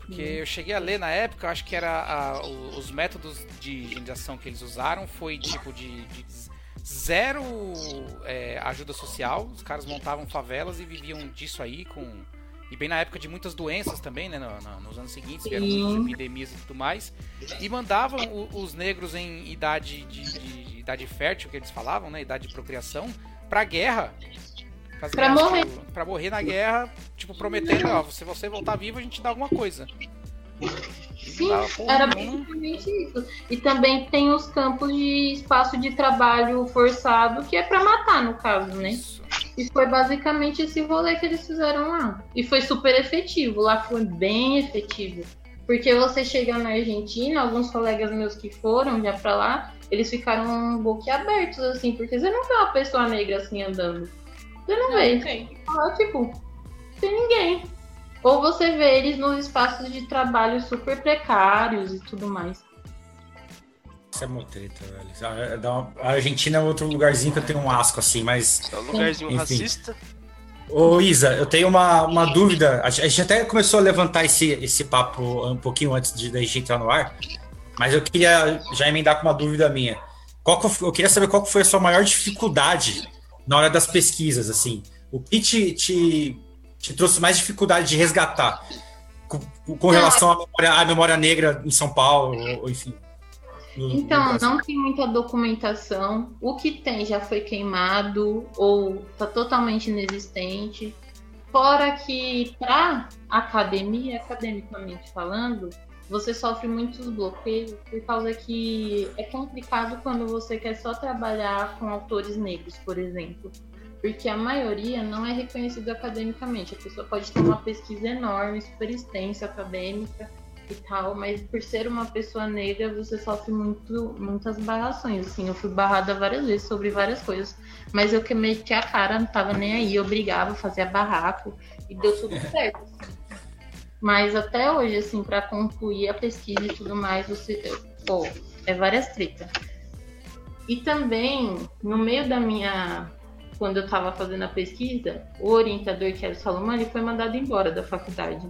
Porque eu cheguei a ler na época, acho que era a- o- os métodos de higienização que eles usaram foi tipo de, de zero é, ajuda social. Os caras montavam favelas e viviam disso aí com e bem na época de muitas doenças também, né? no- no- nos anos seguintes, vieram muitas epidemias e tudo mais. E mandavam o- os negros em idade de, de- idade fértil, que eles falavam, né? Idade de procriação, pra guerra. Pra tipo, morrer. Pra morrer na guerra, tipo, prometendo, ó, se você voltar vivo, a gente dá alguma coisa. Sim, era mano. basicamente isso. E também tem os campos de espaço de trabalho forçado, que é pra matar, no caso, né? Isso. E foi basicamente esse rolê que eles fizeram lá. E foi super efetivo, lá foi bem efetivo. Porque você chega na Argentina, alguns colegas meus que foram já pra lá, eles ficaram boquiabertos, assim, porque você não vê uma pessoa negra assim andando. Você não, vê. Ok. Lá, tipo, tem ninguém. Ou você vê eles nos espaços de trabalho super precários e tudo mais. Isso é muito treta, velho. A- A Argentina é outro lugarzinho que eu tenho um asco, assim, mas. É um lugarzinho Enfim. racista. Ô, Isa, eu tenho uma, uma dúvida. A gente até começou a levantar esse, esse papo um pouquinho antes de da gente entrar no ar, mas eu queria já emendar com uma dúvida minha. Qual que eu, eu queria saber qual que foi a sua maior dificuldade na hora das pesquisas, assim. O que te, te, te trouxe mais dificuldade de resgatar com, com relação à memória, à memória negra em São Paulo, ou, enfim. no- no Então, Brasil? não tem muita documentação. O que tem já foi queimado ou está totalmente inexistente. Fora que, para academia, academicamente falando, você sofre muitos bloqueios por causa que é complicado quando você quer só trabalhar com autores negros, por exemplo. Porque a maioria não é reconhecido academicamente. A pessoa pode ter uma pesquisa enorme, super extensa, acadêmica, e tal, mas por ser uma pessoa negra, você sofre muito, muitas barrações. Assim, eu fui barrada várias vezes sobre várias coisas, mas eu que meti a cara, não tava nem aí, eu brigava, fazia barraco e deu tudo certo. assim. Mas até hoje, assim, para concluir a pesquisa e tudo mais, você, pô, é várias tretas. E também, no meio da minha quando eu estava fazendo a pesquisa, o orientador, que era o Salomão, ele foi mandado embora da faculdade.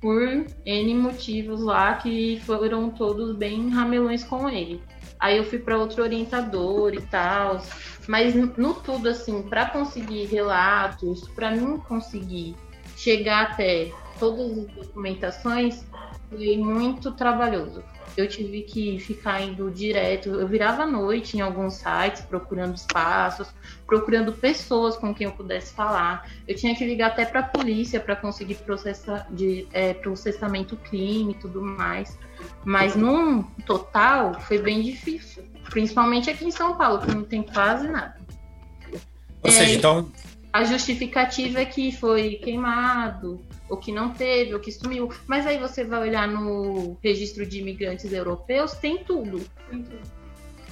Por N motivos lá que foram todos bem ramelões com ele. Aí eu fui para outro orientador e tal. Mas no tudo, assim, para conseguir relatos, para mim conseguir chegar até todas as documentações, foi muito trabalhoso eu tive que ficar indo direto. Eu virava à noite em alguns sites procurando espaços, procurando pessoas com quem eu pudesse falar. Eu tinha que ligar até para a polícia para conseguir processar de é, processamento crime e tudo mais. Mas num total foi bem difícil, principalmente aqui em São Paulo, que não tem quase nada. Ou seja, é, então a justificativa é que foi queimado, ou que não teve, ou que sumiu. Mas aí você vai olhar no registro de imigrantes europeus, tem tudo.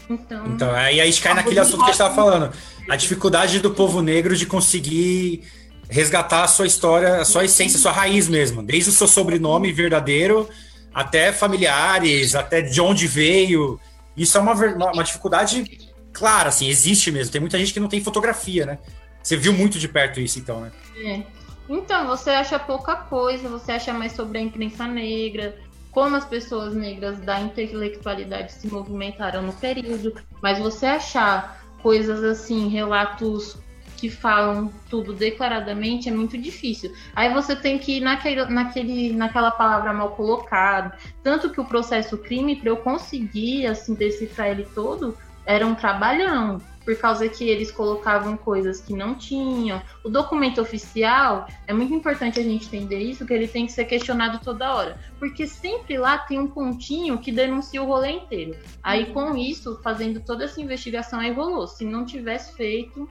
Então, então aí a gente cai naquele assunto que a gente estava falando. A dificuldade do povo negro de conseguir resgatar a sua história, a sua essência, a sua raiz mesmo. Desde o seu sobrenome verdadeiro até familiares, até de onde veio. Isso é uma, uma dificuldade clara, assim, existe mesmo. Tem muita gente que não tem fotografia, né? Você viu muito de perto isso, então, né? É. Então, você acha pouca coisa, você acha mais sobre a imprensa negra, como as pessoas negras da intelectualidade se movimentaram no período, mas você achar coisas assim, relatos que falam tudo declaradamente é muito difícil. Aí você tem que ir naquele, naquele, naquela palavra mal colocada. Tanto que o processo crime, para eu conseguir assim, decifrar ele todo, era um trabalhão por causa que eles colocavam coisas que não tinham. O documento oficial, é muito importante a gente entender isso, que ele tem que ser questionado toda hora. Porque sempre lá tem um pontinho que denuncia o rolê inteiro. Aí, com isso, fazendo toda essa investigação, aí rolou. Se não tivesse feito,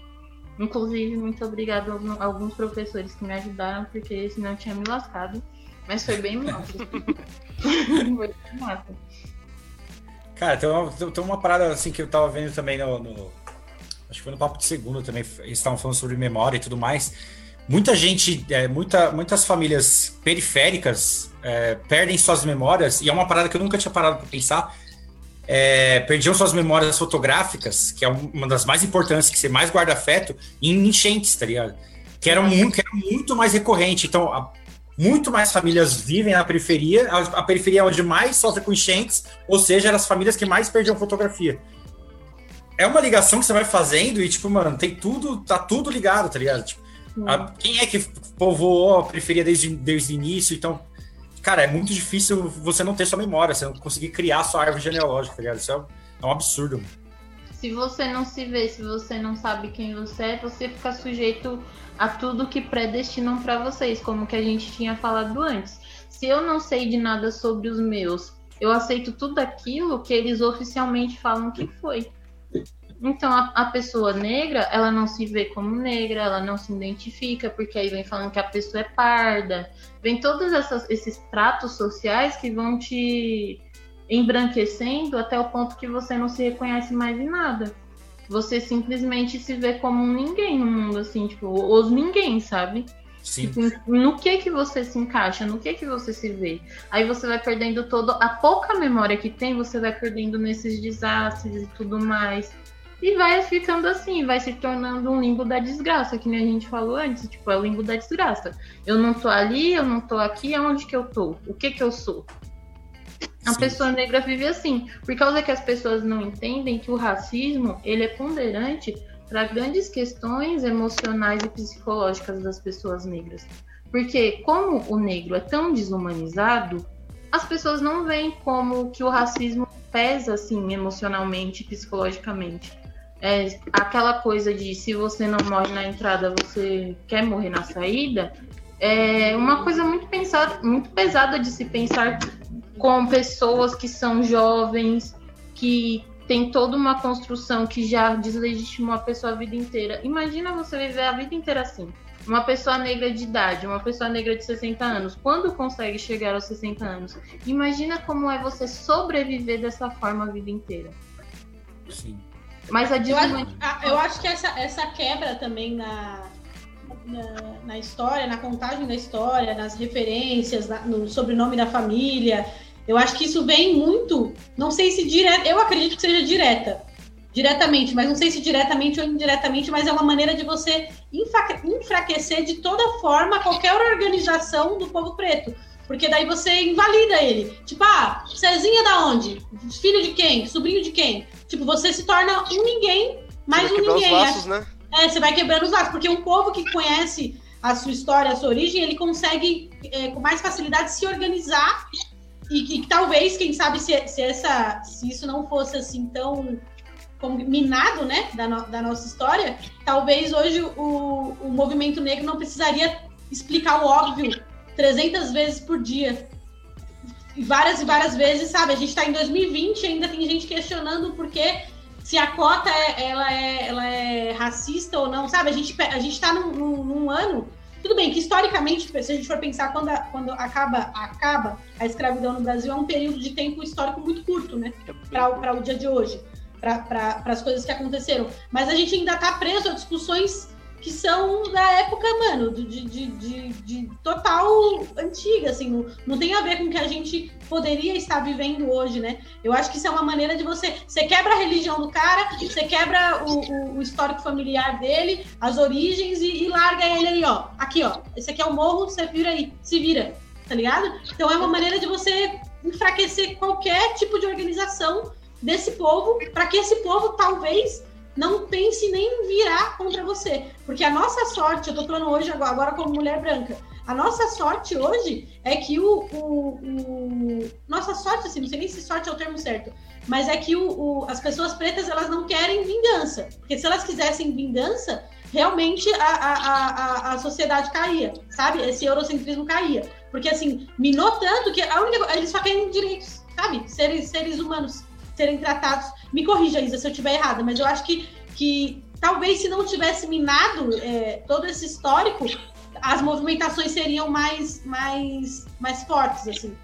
inclusive, muito obrigado a alguns professores que me ajudaram, porque senão tinha me lascado. Mas foi bem massa. <laughs> foi bem massa. Cara, tem uma, tem uma parada assim que eu tava vendo também no, no acho que foi no papo de segunda também, eles estavam falando sobre memória e tudo mais. Muita gente, é, muita, muitas famílias periféricas é, perdem suas memórias, e é uma parada que eu nunca tinha parado para pensar. É, perdiam suas memórias fotográficas, que é uma das mais importantes, que você mais guarda afeto, em enchentes, tá ligado? Que era muito, que era muito mais recorrente. Então, a, muito mais famílias vivem na periferia, a, a periferia é onde mais sofre com enchentes, ou seja, eram as famílias que mais perdiam fotografia é uma ligação que você vai fazendo e, tipo, mano, tem tudo, tá tudo ligado, tá ligado? Tipo, a, quem é que povoou a periferia desde, desde o início? Então, cara, é muito difícil você não ter sua memória, você não conseguir criar sua árvore genealógica, tá ligado? Isso é, é um absurdo. Se você não se vê, se você não sabe quem você é, você fica sujeito a tudo que predestinam para vocês, como que a gente tinha falado antes. Se eu não sei de nada sobre os meus, eu aceito tudo aquilo que eles oficialmente falam que foi. Então a, a, pessoa negra, ela não se vê como negra, ela não se identifica, porque aí vem falando que a pessoa é parda, vem todos essas, esses tratos sociais que vão te embranquecendo até o ponto que você não se reconhece mais em nada. Você simplesmente se vê como um ninguém no mundo, assim, tipo, os ninguém, sabe? Sim. Tipo, no que que você se encaixa, no que que você se vê. Aí você vai perdendo todo a pouca memória que tem, você vai perdendo nesses desastres e tudo mais. E vai ficando assim, vai se tornando um limbo da desgraça, que nem a gente falou antes, tipo, é o limbo da desgraça. Eu não tô ali, eu não tô aqui, aonde que eu tô? O que que eu sou? A Sim. pessoa negra vive assim, por causa que as pessoas não entendem que o racismo, ele é ponderante para grandes questões emocionais e psicológicas das pessoas negras. Porque como o negro é tão desumanizado, as pessoas não veem como que o racismo pesa assim emocionalmente, psicologicamente. É aquela coisa de se você não morre na entrada, você quer morrer na saída, é uma coisa muito pensada, muito pesada de se pensar com pessoas que são jovens, que tem toda uma construção que já deslegitimou a pessoa a vida inteira. Imagina você viver a vida inteira assim. Uma pessoa negra de idade, uma pessoa negra de 60 anos, quando consegue chegar aos 60 anos? Imagina como é você sobreviver dessa forma a vida inteira. Sim. Mas a eu, acho, eu acho que essa, essa quebra também na, na, na, história, na contagem da história, nas referências, na, no sobrenome da família, eu acho que isso vem muito, não sei se direta, eu acredito que seja direta, diretamente, mas não sei se diretamente ou indiretamente, mas é uma maneira de você enfraquecer de toda forma qualquer organização do povo preto. Porque daí você invalida ele. Tipo, ah, Cezinha da onde? Filho de quem? Sobrinho de quem? Tipo, você se torna um ninguém, mais um ninguém. Os laços, né? É, você vai quebrando os laços, porque um povo que conhece a sua história, a sua origem, ele consegue é, com mais facilidade se organizar e, e talvez, quem sabe, se, se, essa, se isso não fosse assim tão como minado, né, da, no, da nossa história, talvez hoje o, o movimento negro não precisaria explicar o óbvio 300 vezes por dia. E várias e várias vezes, sabe? A gente está em 2020 e ainda tem gente questionando por que se a cota é, ela é, ela é racista ou não, sabe? A gente a gente está num, num, num, ano, tudo bem que historicamente, se a gente for pensar quando, a, quando acaba acaba a escravidão no Brasil, é um período de tempo histórico muito curto, né? Para o dia de hoje para as coisas que aconteceram. Mas a gente ainda está preso a discussões que são da época, mano, de, de, de, de, total antiga, assim, não, não tem a ver com o que a gente poderia estar vivendo hoje, né? Eu acho que isso é uma maneira de você. Você quebra a religião do cara, você quebra o, o, o histórico familiar dele, as origens e, e, larga ele aí, ó. Aqui, ó. Esse aqui é o morro, você vira aí, se vira, tá ligado? Então é uma maneira de você enfraquecer qualquer tipo de organização desse povo, para que esse povo talvez não pense nem em virar contra você. Porque a nossa sorte, eu tô falando hoje agora como mulher branca, a nossa sorte hoje é que o, o, o, Nossa sorte, assim, não sei nem se sorte é o termo certo, mas é que o, o, as pessoas pretas elas não querem vingança. Porque se elas quisessem vingança, realmente a, a, a, a sociedade caía, sabe? Esse eurocentrismo caía. Porque assim, minou tanto que a única, eles só querem direitos, sabe? Seres, seres humanos serem tratados. Me corrija, Isa, se eu estiver errada, mas eu acho que, que talvez se não tivesse minado é, todo esse histórico, as movimentações seriam mais, mais, mais fortes, assim.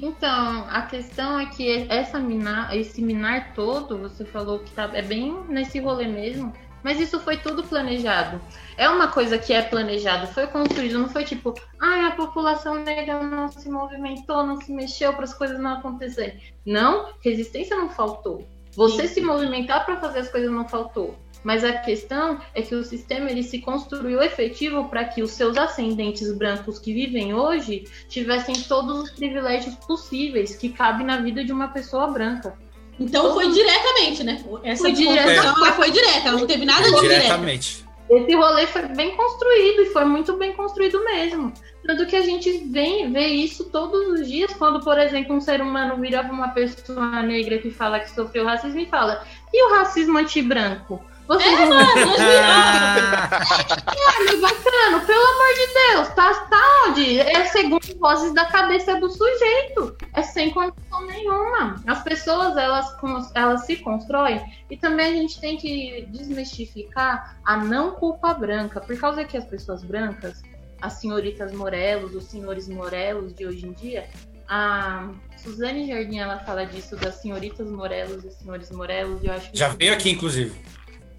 Então, a questão é que essa minar, esse minar todo, você falou que tá, é bem nesse rolê mesmo, mas isso foi tudo planejado. É uma coisa que é planejado, foi construído, não foi tipo, ah, a população negra não se movimentou, não se mexeu para as coisas não acontecerem. Não, resistência não faltou. Você Sim. se movimentar para fazer as coisas não faltou. Mas a questão é que o sistema ele se construiu efetivo para que os seus ascendentes brancos que vivem hoje tivessem todos os privilégios possíveis que cabem na vida de uma pessoa branca. Então foi diretamente, né? Essa foi, direto, foi direta, não teve nada de diretamente. Esse rolê foi bem construído e foi muito bem construído mesmo. Tanto que a gente vem ver isso todos os dias, quando, por exemplo, um ser humano vira uma pessoa negra que fala que sofreu racismo e fala: e o racismo anti-branco? Você é, mano, <laughs> é, bacana, pelo amor de Deus, tá, tá onde? É segundo vozes da cabeça do sujeito. É sem condição nenhuma. As pessoas, elas, elas se constroem e também a gente tem que desmistificar a não culpa branca. Por causa que as pessoas brancas, as senhoritas Morelos, os senhores Morelos de hoje em dia, a Suzane Jardim ela fala disso das senhoritas Morelos e senhores Morelos. Eu acho Já veio aqui, inclusive.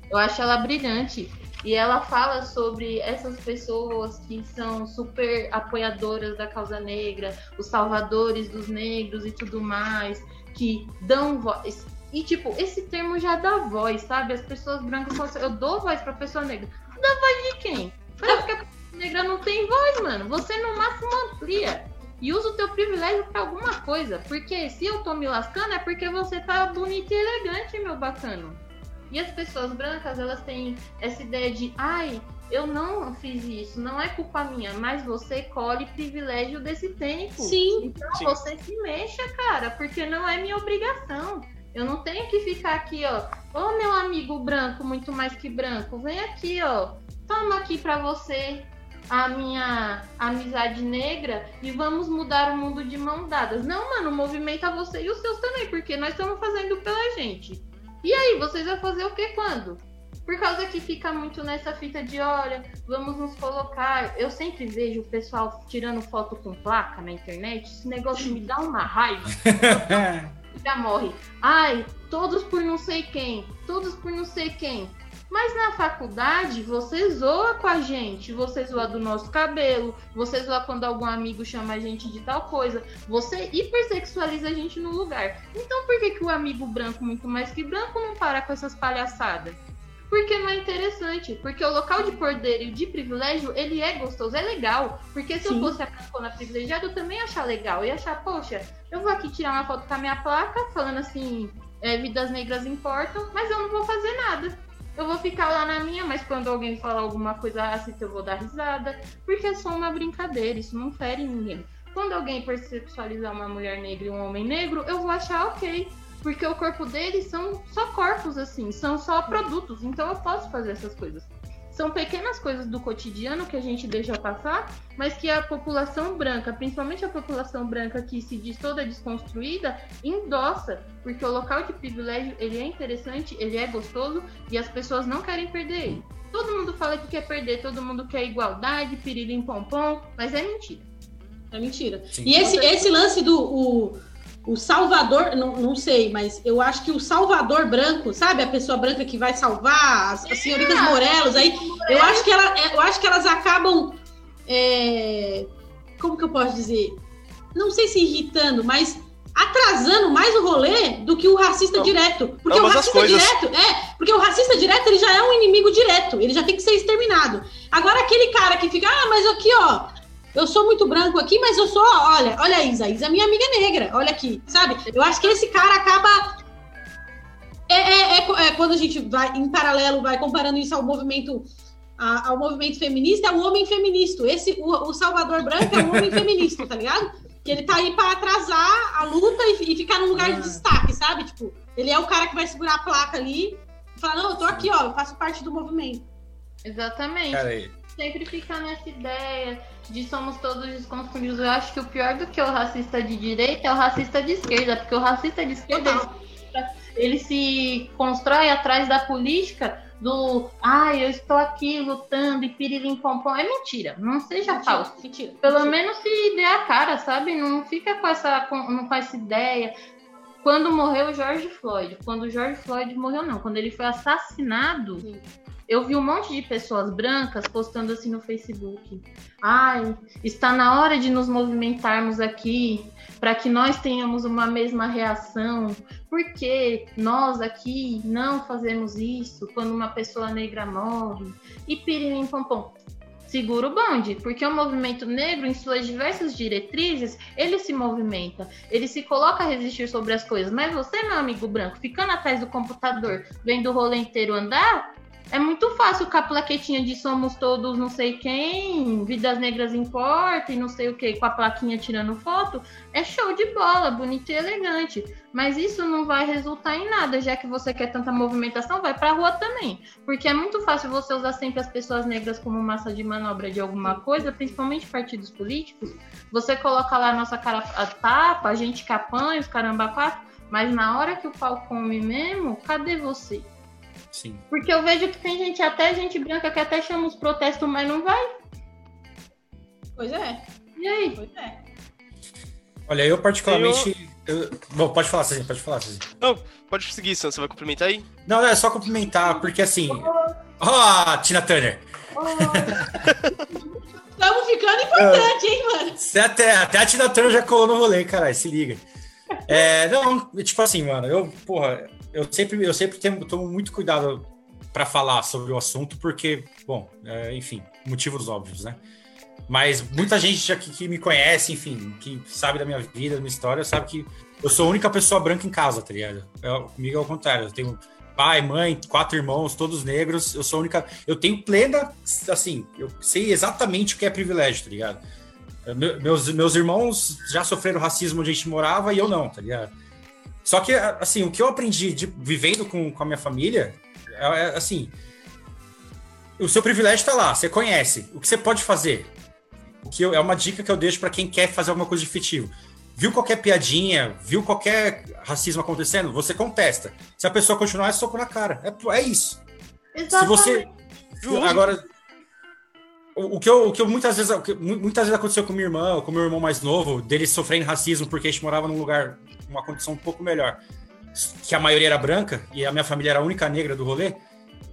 Eu acho ela brilhante. E ela fala sobre essas pessoas que são super apoiadoras da causa negra, os salvadores dos negros e tudo mais, que dão voz. E, tipo, esse termo já dá voz, sabe? As pessoas brancas falam assim, eu dou voz pra pessoa negra. Dá voz de quem? Porque a pessoa negra não tem voz, mano. Você no máximo amplia. E usa o teu privilégio para alguma coisa. Porque se eu tô me lascando é porque você tá bonito e elegante, meu bacano. E as pessoas brancas, elas têm essa ideia de, ai, eu não fiz isso, não é culpa minha, mas você colhe privilégio desse tempo. Sim. Então Sim. você se mexa, cara, porque não é minha obrigação. Eu não tenho que ficar aqui, ó. Ô meu amigo branco, muito mais que branco, vem aqui, ó. Toma aqui para você a minha amizade negra e vamos mudar o mundo de mão dadas. Não, mano, movimenta você e os seus também, porque nós estamos fazendo pela gente. E aí, vocês vão fazer o que quando? Por causa que fica muito nessa fita de, olha, vamos nos colocar. Eu sempre vejo o pessoal tirando foto com placa na internet. Esse negócio me dá uma raiva. <laughs> Já morre. Ai, todos por não sei quem. Todos por não sei quem. Mas na faculdade, você zoa com a gente, você zoa do nosso cabelo, você zoa quando algum amigo chama a gente de tal coisa, você hipersexualiza a gente no lugar. Então por que, que o amigo branco, muito mais que branco, não para com essas palhaçadas? Porque não é interessante. Porque o local de poder e de privilégio, ele é gostoso, é legal. Porque se Sim. eu fosse a cafona privilegiada, eu também ia achar legal. Eu ia achar, poxa, eu vou aqui tirar uma foto com a minha placa, falando assim, é, vidas negras importam, mas eu não vou fazer nada. Eu vou ficar lá na minha, mas quando alguém falar alguma coisa racista, eu vou dar risada. Porque é só uma brincadeira, isso não fere ninguém. Quando alguém persexualizar uma mulher negra e um homem negro, eu vou achar ok porque o corpo deles são só corpos, assim, são só produtos. Então eu posso fazer essas coisas. São pequenas coisas do cotidiano que a gente deixa passar, mas que a população branca, principalmente a população branca que se diz toda desconstruída, endossa, porque o local de privilégio ele é interessante, ele é gostoso e as pessoas não querem perder ele. Todo mundo fala que quer perder, todo mundo quer igualdade, pirilim pompom, mas é mentira. É mentira. Sim. E esse, esse lance do o o Salvador, não, não sei, mas eu acho que o Salvador branco, sabe? A pessoa branca que vai salvar, as, as senhoritas Morelos aí, eu acho que, ela, eu acho que elas acabam. É, como que eu posso dizer? Não sei se irritando, mas atrasando mais o rolê do que o racista não, direto. Porque o racista direto, é, porque o racista direto ele já é um inimigo direto, ele já tem que ser exterminado. Agora aquele cara que fica, ah, mas aqui, ó, eu sou muito branco aqui, mas eu sou, olha, olha a Isa, Isa é minha amiga negra, olha aqui, sabe? Eu acho que esse cara acaba. É, é, é, é quando a gente vai, em paralelo, vai comparando isso ao movimento a, ao movimento feminista, é o homem feminista. Esse, o, o Salvador Branco é o homem feminista, tá ligado? Que ele tá aí para atrasar a luta e, e ficar num lugar de ah. destaque, sabe? Tipo, ele é o cara que vai segurar a placa ali e falar, não, eu tô aqui, ó, eu faço parte do movimento. Exatamente. Cara, sempre fica nessa ideia de somos todos desconstruídos. Eu acho que o pior do que o racista de direita é o racista de esquerda, porque o racista de esquerda ele, se constrói atrás da política do ah, eu estou aqui lutando e pirilim pompom. É mentira, não seja mentira, falso. Mentira, Pelo mentira. menos se dê a cara, sabe? Não fica com essa, com, com essa ideia. Quando morreu o George Floyd, quando o George Floyd morreu, não, quando ele foi assassinado. Sim eu vi um monte de pessoas brancas postando assim no Facebook. Ai, está na hora de nos movimentarmos aqui para que nós tenhamos uma mesma reação. Porque nós aqui não fazemos isso quando uma pessoa negra morre? E piririm pompom. Segura o bonde, porque o movimento negro, em suas diversas diretrizes, ele se movimenta, ele se coloca a resistir sobre as coisas. Mas você, meu amigo branco, ficando atrás do computador, vendo o rolê inteiro andar, é muito fácil com a plaquetinha de somos todos não sei quem, vidas negras importam e não sei o que, com a plaquinha tirando foto. É show de bola, bonito e elegante. Mas isso não vai resultar em nada, já que você quer tanta movimentação, vai pra rua também. Porque é muito fácil você usar sempre as pessoas negras como massa de manobra de alguma coisa, principalmente partidos políticos. Você coloca lá a nossa cara a tapa, a gente que apanha, os caramba quatro, mas na hora que o pau come mesmo, cadê você? Sim. Porque eu vejo que tem gente, até gente branca, que até chama os protestos, mas não vai. Pois é. E aí? Pois é. Olha, eu particularmente. Eu... Eu... Bom, pode falar, Cezinha, pode falar, Cezinha. Não, pode seguir, Sam, você vai cumprimentar aí? Não, não, é só cumprimentar, porque assim. Ó, oh, Tina Turner! Estamos <laughs> ficando importante, hein, mano? Você até, até a Tina Turner já colou no rolê, caralho, se liga. É, não, tipo assim, mano, eu, porra, eu sempre, eu sempre tomo muito cuidado para falar sobre o assunto, porque, bom, é, enfim, motivos óbvios, né? Mas muita gente já que, que, me conhece, enfim, que sabe da minha vida, da minha história, sabe que eu sou a única pessoa branca em casa, tá ligado? Eu, comigo é o contrário. Eu tenho pai, mãe, quatro irmãos, todos negros. Eu sou a única. Eu tenho plena. Assim, eu sei exatamente o que é privilégio, tá ligado? Meus, meus irmãos já sofreram racismo onde a gente morava e eu não, tá ligado? Só que, assim, o que eu aprendi de, vivendo com, com a minha família é, é assim: o seu privilégio está lá, você conhece. O que você pode fazer? O que eu, é uma dica que eu deixo para quem quer fazer alguma coisa de efetivo. Viu qualquer piadinha, viu qualquer racismo acontecendo, você contesta. Se a pessoa continuar, é soco na cara. É, é isso. Exatamente. Se você. Agora, o, que eu, o que eu muitas vezes, muitas vezes aconteceu com minha irmã, ou com meu irmão mais novo, dele sofrendo racismo porque a gente morava num lugar uma condição um pouco melhor, que a maioria era branca e a minha família era a única negra do rolê,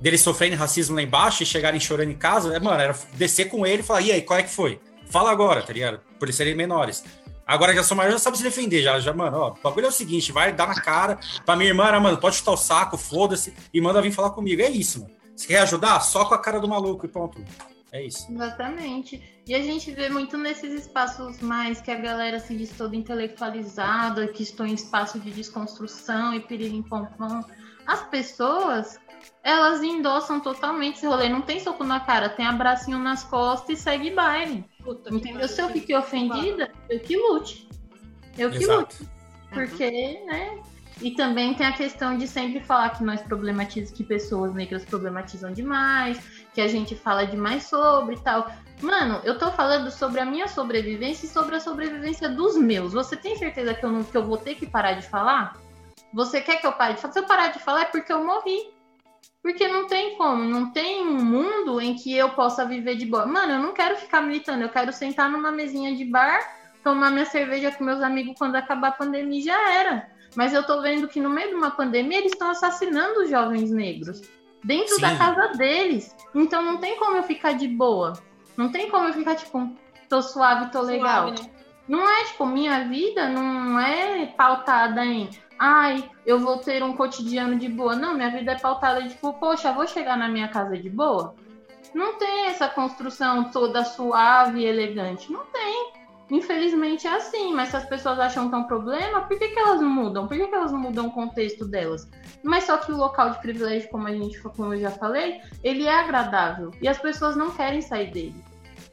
deles sofrendo racismo lá embaixo e chegarem chorando em casa, é, mano, era descer com ele e falar, e aí, qual é que foi? Fala agora, tá ligado? Por eles serem menores. Agora já são maiores, já sabe se defender, já, já, mano, ó, o bagulho é o seguinte, vai dar na cara. Pra minha irmã, era, mano, pode chutar o saco, foda-se, e manda vir falar comigo. É isso, mano. Se quer ajudar, só com a cara do maluco e pronto. É isso. Exatamente. E a gente vê muito nesses espaços mais que a galera se diz toda intelectualizada, que estão em espaço de desconstrução e piririm pom pom. As pessoas, elas endossam totalmente esse rolê. Não tem soco na cara, tem abracinho nas costas e segue baile. Puta, Entendeu? Se eu fiquei ofendida, eu que lute. Eu que Exato. lute. Porque, né? E também tem a questão de sempre falar que nós problematizamos, que pessoas negras problematizam demais, que a gente fala demais sobre e tal. Mano, eu tô falando sobre a minha sobrevivência e sobre a sobrevivência dos meus. Você tem certeza que eu, não, que eu vou ter que parar de falar? Você quer que eu pare de falar? Se eu parar de falar é porque eu morri. Porque não tem como, não tem um mundo em que eu possa viver de boa. Mano, eu não quero ficar militando, eu quero sentar numa mesinha de bar, tomar minha cerveja com meus amigos quando acabar a pandemia já era. Mas eu tô vendo que no meio de uma pandemia eles estão assassinando os jovens negros dentro Sim. da casa deles. Então não tem como eu ficar de boa. Não tem como eu ficar tipo, tô suave, tô legal. Suave, né? Não é, tipo, minha vida não é pautada em ai, eu vou ter um cotidiano de boa. Não, minha vida é pautada, tipo, poxa, vou chegar na minha casa de boa. Não tem essa construção toda suave e elegante. Não tem. Infelizmente é assim, mas se as pessoas acham que é um problema, por que, que elas não mudam? Por que, que elas não mudam o contexto delas? Mas só que o local de privilégio, como a gente, como eu já falei, ele é agradável e as pessoas não querem sair dele.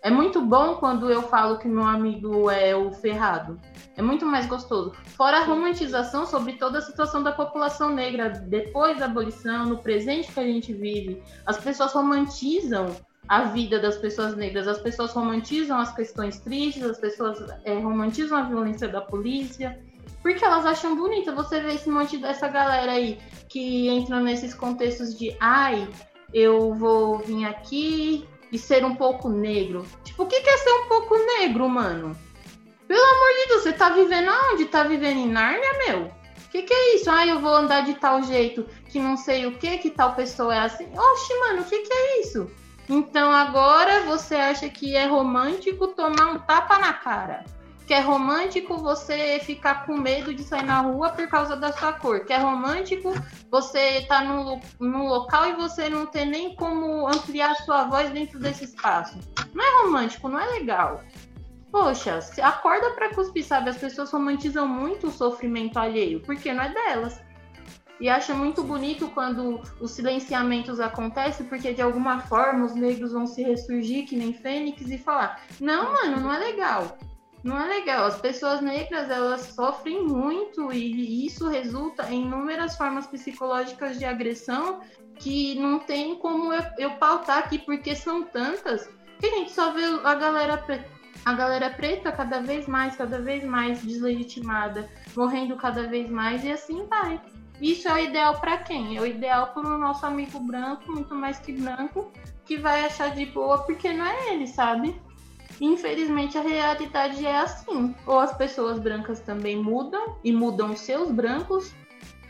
É muito bom quando eu falo que meu amigo é o ferrado. É muito mais gostoso. Fora a romantização sobre toda a situação da população negra depois da abolição, no presente que a gente vive. As pessoas romantizam a vida das pessoas negras, as pessoas romantizam as questões tristes, as pessoas é, romantizam a violência da polícia. Porque elas acham bonita. Você vê esse monte dessa galera aí que entra nesses contextos de ai, eu vou vir aqui e ser um pouco negro. Tipo, o que é ser um pouco negro, mano? Pelo amor de Deus, você tá vivendo aonde? Tá vivendo em Nárnia, meu? O que que é isso? Ah, eu vou andar de tal jeito, que não sei o que, que tal pessoa é assim. Oxe, mano, o que que é isso? Então agora você acha que é romântico tomar um tapa na cara. Que é romântico você ficar com medo de sair na rua por causa da sua cor. Que é romântico você estar num, num local e você não ter nem como ampliar sua voz dentro desse espaço. Não é romântico, não é legal. Poxa, acorda pra cuspir, sabe? As pessoas romantizam muito o sofrimento alheio, porque não é delas. E acha muito bonito quando os silenciamentos acontecem, porque de alguma forma os negros vão se ressurgir que nem fênix e falar: Não, mano, não é legal. Não é legal. As pessoas negras elas sofrem muito e isso resulta em inúmeras formas psicológicas de agressão que não tem como eu, eu pautar aqui, porque são tantas que a gente só vê a galera a galera preta cada vez mais, cada vez mais deslegitimada, morrendo cada vez mais e assim vai. Isso é o ideal para quem? É o ideal para o nosso amigo branco, muito mais que branco, que vai achar de boa porque não é ele, sabe? Infelizmente a realidade é assim. Ou as pessoas brancas também mudam e mudam os seus brancos,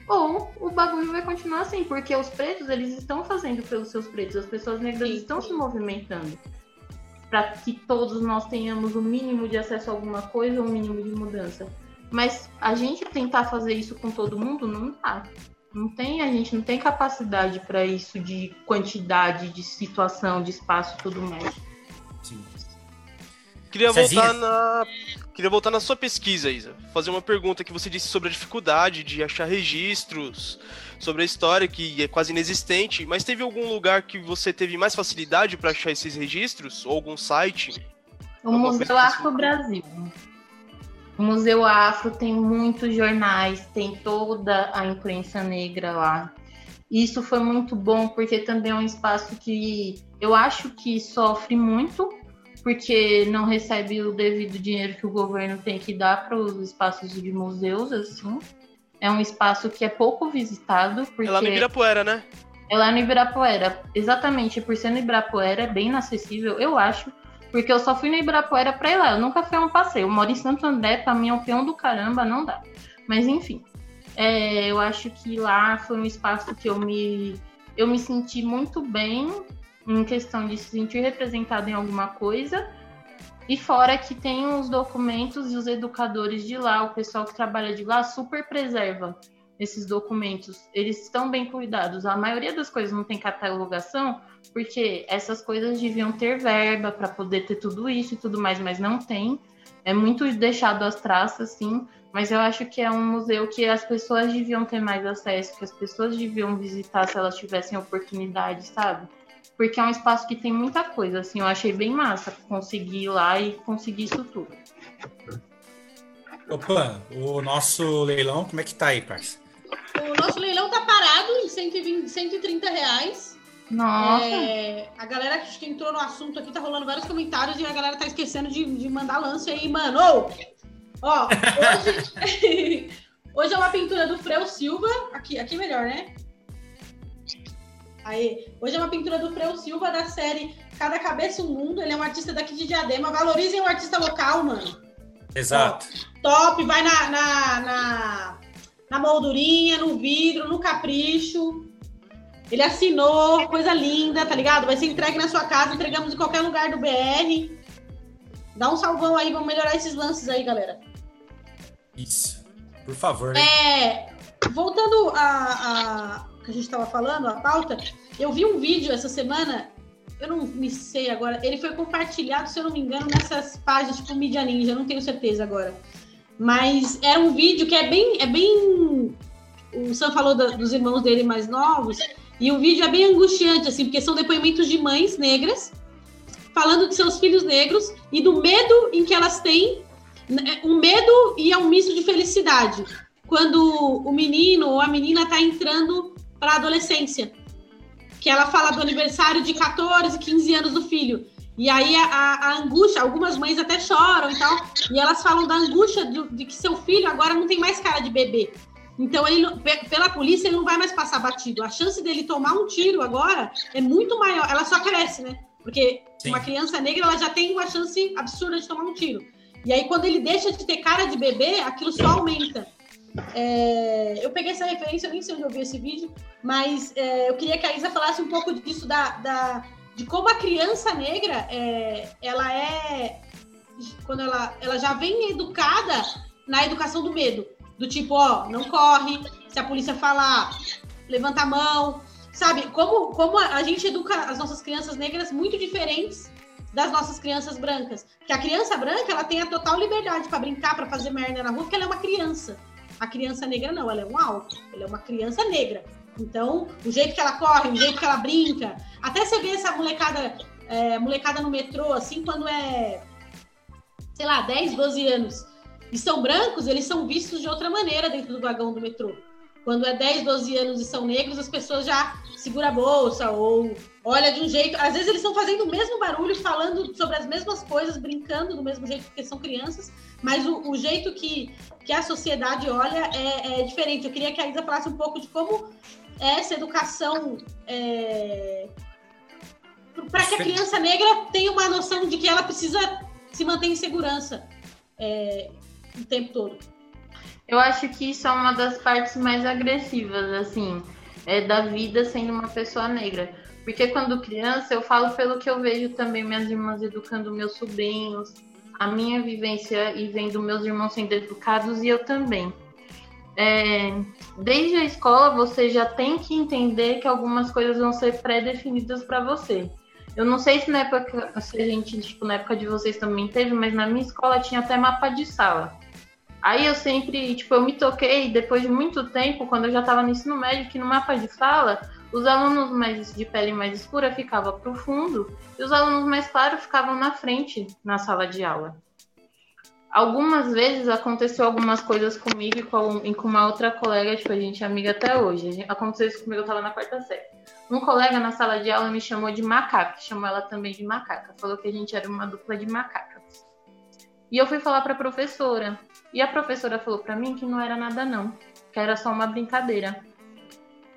ou o bagulho vai continuar assim, porque os pretos eles estão fazendo pelos seus pretos, as pessoas negras Sim, estão se movimentando para que todos nós tenhamos o mínimo de acesso a alguma coisa, o mínimo de mudança. Mas a gente tentar fazer isso com todo mundo não dá. Não tem, a gente não tem capacidade para isso de quantidade, de situação, de espaço e tudo mais. Sim. Queria Cezinha? voltar na. Queria voltar na sua pesquisa, Isa. Fazer uma pergunta que você disse sobre a dificuldade de achar registros, sobre a história que é quase inexistente, mas teve algum lugar que você teve mais facilidade para achar esses registros? Ou algum site? O Museu. Afro Brasil. O Museu Afro tem muitos jornais, tem toda a imprensa negra lá. Isso foi muito bom porque também é um espaço que eu acho que sofre muito porque não recebe o devido dinheiro que o governo tem que dar para os espaços de museus, assim. É um espaço que é pouco visitado porque É lá no Ibirapuera, né? é lá no Ibirapuera. Exatamente, por ser no Ibirapuera, é bem inacessível, eu acho. Porque eu só fui no Ibirapuera pra ir lá. Eu nunca fui a um passeio. Eu moro em Santo André, pra mim é um peão do caramba, não dá. Mas enfim. é, eu acho que lá foi um espaço que eu me. eu me senti muito bem em questão de se sentir representado em alguma coisa. E fora que tem os documentos e os educadores de lá, o pessoal que trabalha de lá, super preserva esses documentos. Eles estão bem cuidados. A maioria das coisas não tem catalogação, porque essas coisas deviam ter verba para poder ter tudo isso e tudo mais, mas não tem. É muito deixado às traças, sim. Mas eu acho que é um museu que as pessoas deviam ter mais acesso, que as pessoas deviam visitar se elas tivessem oportunidade, sabe? Porque é um espaço que tem muita coisa, assim, eu achei bem massa conseguir ir lá e conseguir isso tudo. Opa, o nosso leilão, como é que tá aí, parça? O nosso leilão tá parado em 120, 130 reais. Nossa! É, a galera que entrou no assunto aqui tá rolando vários comentários e a galera tá esquecendo de, de mandar lance aí, mano. Ô, Ó, hoje, <laughs> hoje é uma pintura do Freu Silva. Aqui, aqui melhor, né? Aí, hoje é uma pintura do Freu Silva da série Cada Cabeça um Mundo. Ele é um artista daqui de Diadema. Valorizem o artista local, mano. Exato. Ó, top, vai na, na, na, na moldurinha, no vidro, no capricho. Ele assinou, coisa linda, tá ligado? Vai ser entregue na sua casa, entregamos em qualquer lugar do BR. Dá um salvão aí, vamos melhorar esses lances aí, galera. Isso. Por favor. Né? É, voltando a, a que a gente estava falando, a pauta, eu vi um vídeo essa semana, eu não me sei agora, ele foi compartilhado, se eu não me engano, nessas páginas tipo Media Ninja, eu não tenho certeza agora. Mas era um vídeo que é bem. É bem o Sam falou da, dos irmãos dele mais novos, e o vídeo é bem angustiante, assim, porque são depoimentos de mães negras falando de seus filhos negros e do medo em que elas têm né, um medo e é um misto de felicidade. Quando o menino ou a menina está entrando para a adolescência. Que ela fala do aniversário de 14, 15 anos do filho. E aí a, a, angústia, algumas mães até choram e tal, e elas falam da angústia de, de, que seu filho agora não tem mais cara de bebê. Então, ele, pela polícia, ele não vai mais passar batido. A chance dele tomar um tiro agora é muito maior. Ela só cresce, né? Porque Sim. uma criança negra ela já tem uma chance absurda de tomar um tiro. E aí, quando ele deixa de ter cara de bebê, aquilo só aumenta. É, eu peguei essa referência, eu nem sei onde eu vi esse vídeo, mas é, eu queria que a Isa falasse um pouco disso, da, da de como a criança negra, é, ela é, quando ela, ela já vem educada na educação do medo. Do tipo, ó, não corre, se a polícia falar, levanta a mão, sabe? Como, como a gente educa as nossas crianças negras muito diferentes das nossas crianças brancas. Porque a criança branca, ela tem a total liberdade para brincar, para fazer merda na rua, porque ela é uma criança. A criança negra não, ela é um alto, ela é uma criança negra. Então, o jeito que ela corre, o jeito que ela brinca, até você vê essa molecada, é, molecada no metrô, assim, quando é, sei lá, 10, 12 anos, e são brancos, eles são vistos de outra maneira dentro do vagão do metrô. Quando é 10, 12 anos e são negros, as pessoas já seguram a bolsa ou olha de um jeito. Às vezes eles estão fazendo o mesmo barulho, falando sobre as mesmas coisas, brincando do mesmo jeito, porque são crianças, mas o, o jeito que, que a sociedade olha é, é, diferente. Eu queria que a Isa falasse um pouco de como essa educação. É, para que a criança negra tenha uma noção de que ela precisa se manter em segurança é, o tempo todo. Eu acho que isso é uma das partes mais agressivas, assim, é, da vida sendo uma pessoa negra. Porque quando criança, eu falo pelo que eu vejo também minhas irmãs educando meus sobrinhos, a minha vivência e vendo meus irmãos sendo educados e eu também. É, desde a escola, você já tem que entender que algumas coisas vão ser pré-definidas para você. Eu não sei se na época, se a gente, tipo, na época de vocês também teve, mas na minha escola tinha até mapa de sala. Aí eu sempre, tipo, eu me toquei depois de muito tempo, quando eu já estava no ensino médio, que no mapa de sala, os alunos mais de pele mais escura ficavam para o fundo e os alunos mais claros ficavam na frente na sala de aula. Algumas vezes aconteceu algumas coisas comigo e com, e com uma outra colega, tipo, a gente é amiga até hoje. Aconteceu isso comigo, eu estava na quarta série. Um colega na sala de aula me chamou de macaca, chamou ela também de macaca, falou que a gente era uma dupla de macacas. E eu fui falar para professora. E a professora falou para mim que não era nada não, que era só uma brincadeira.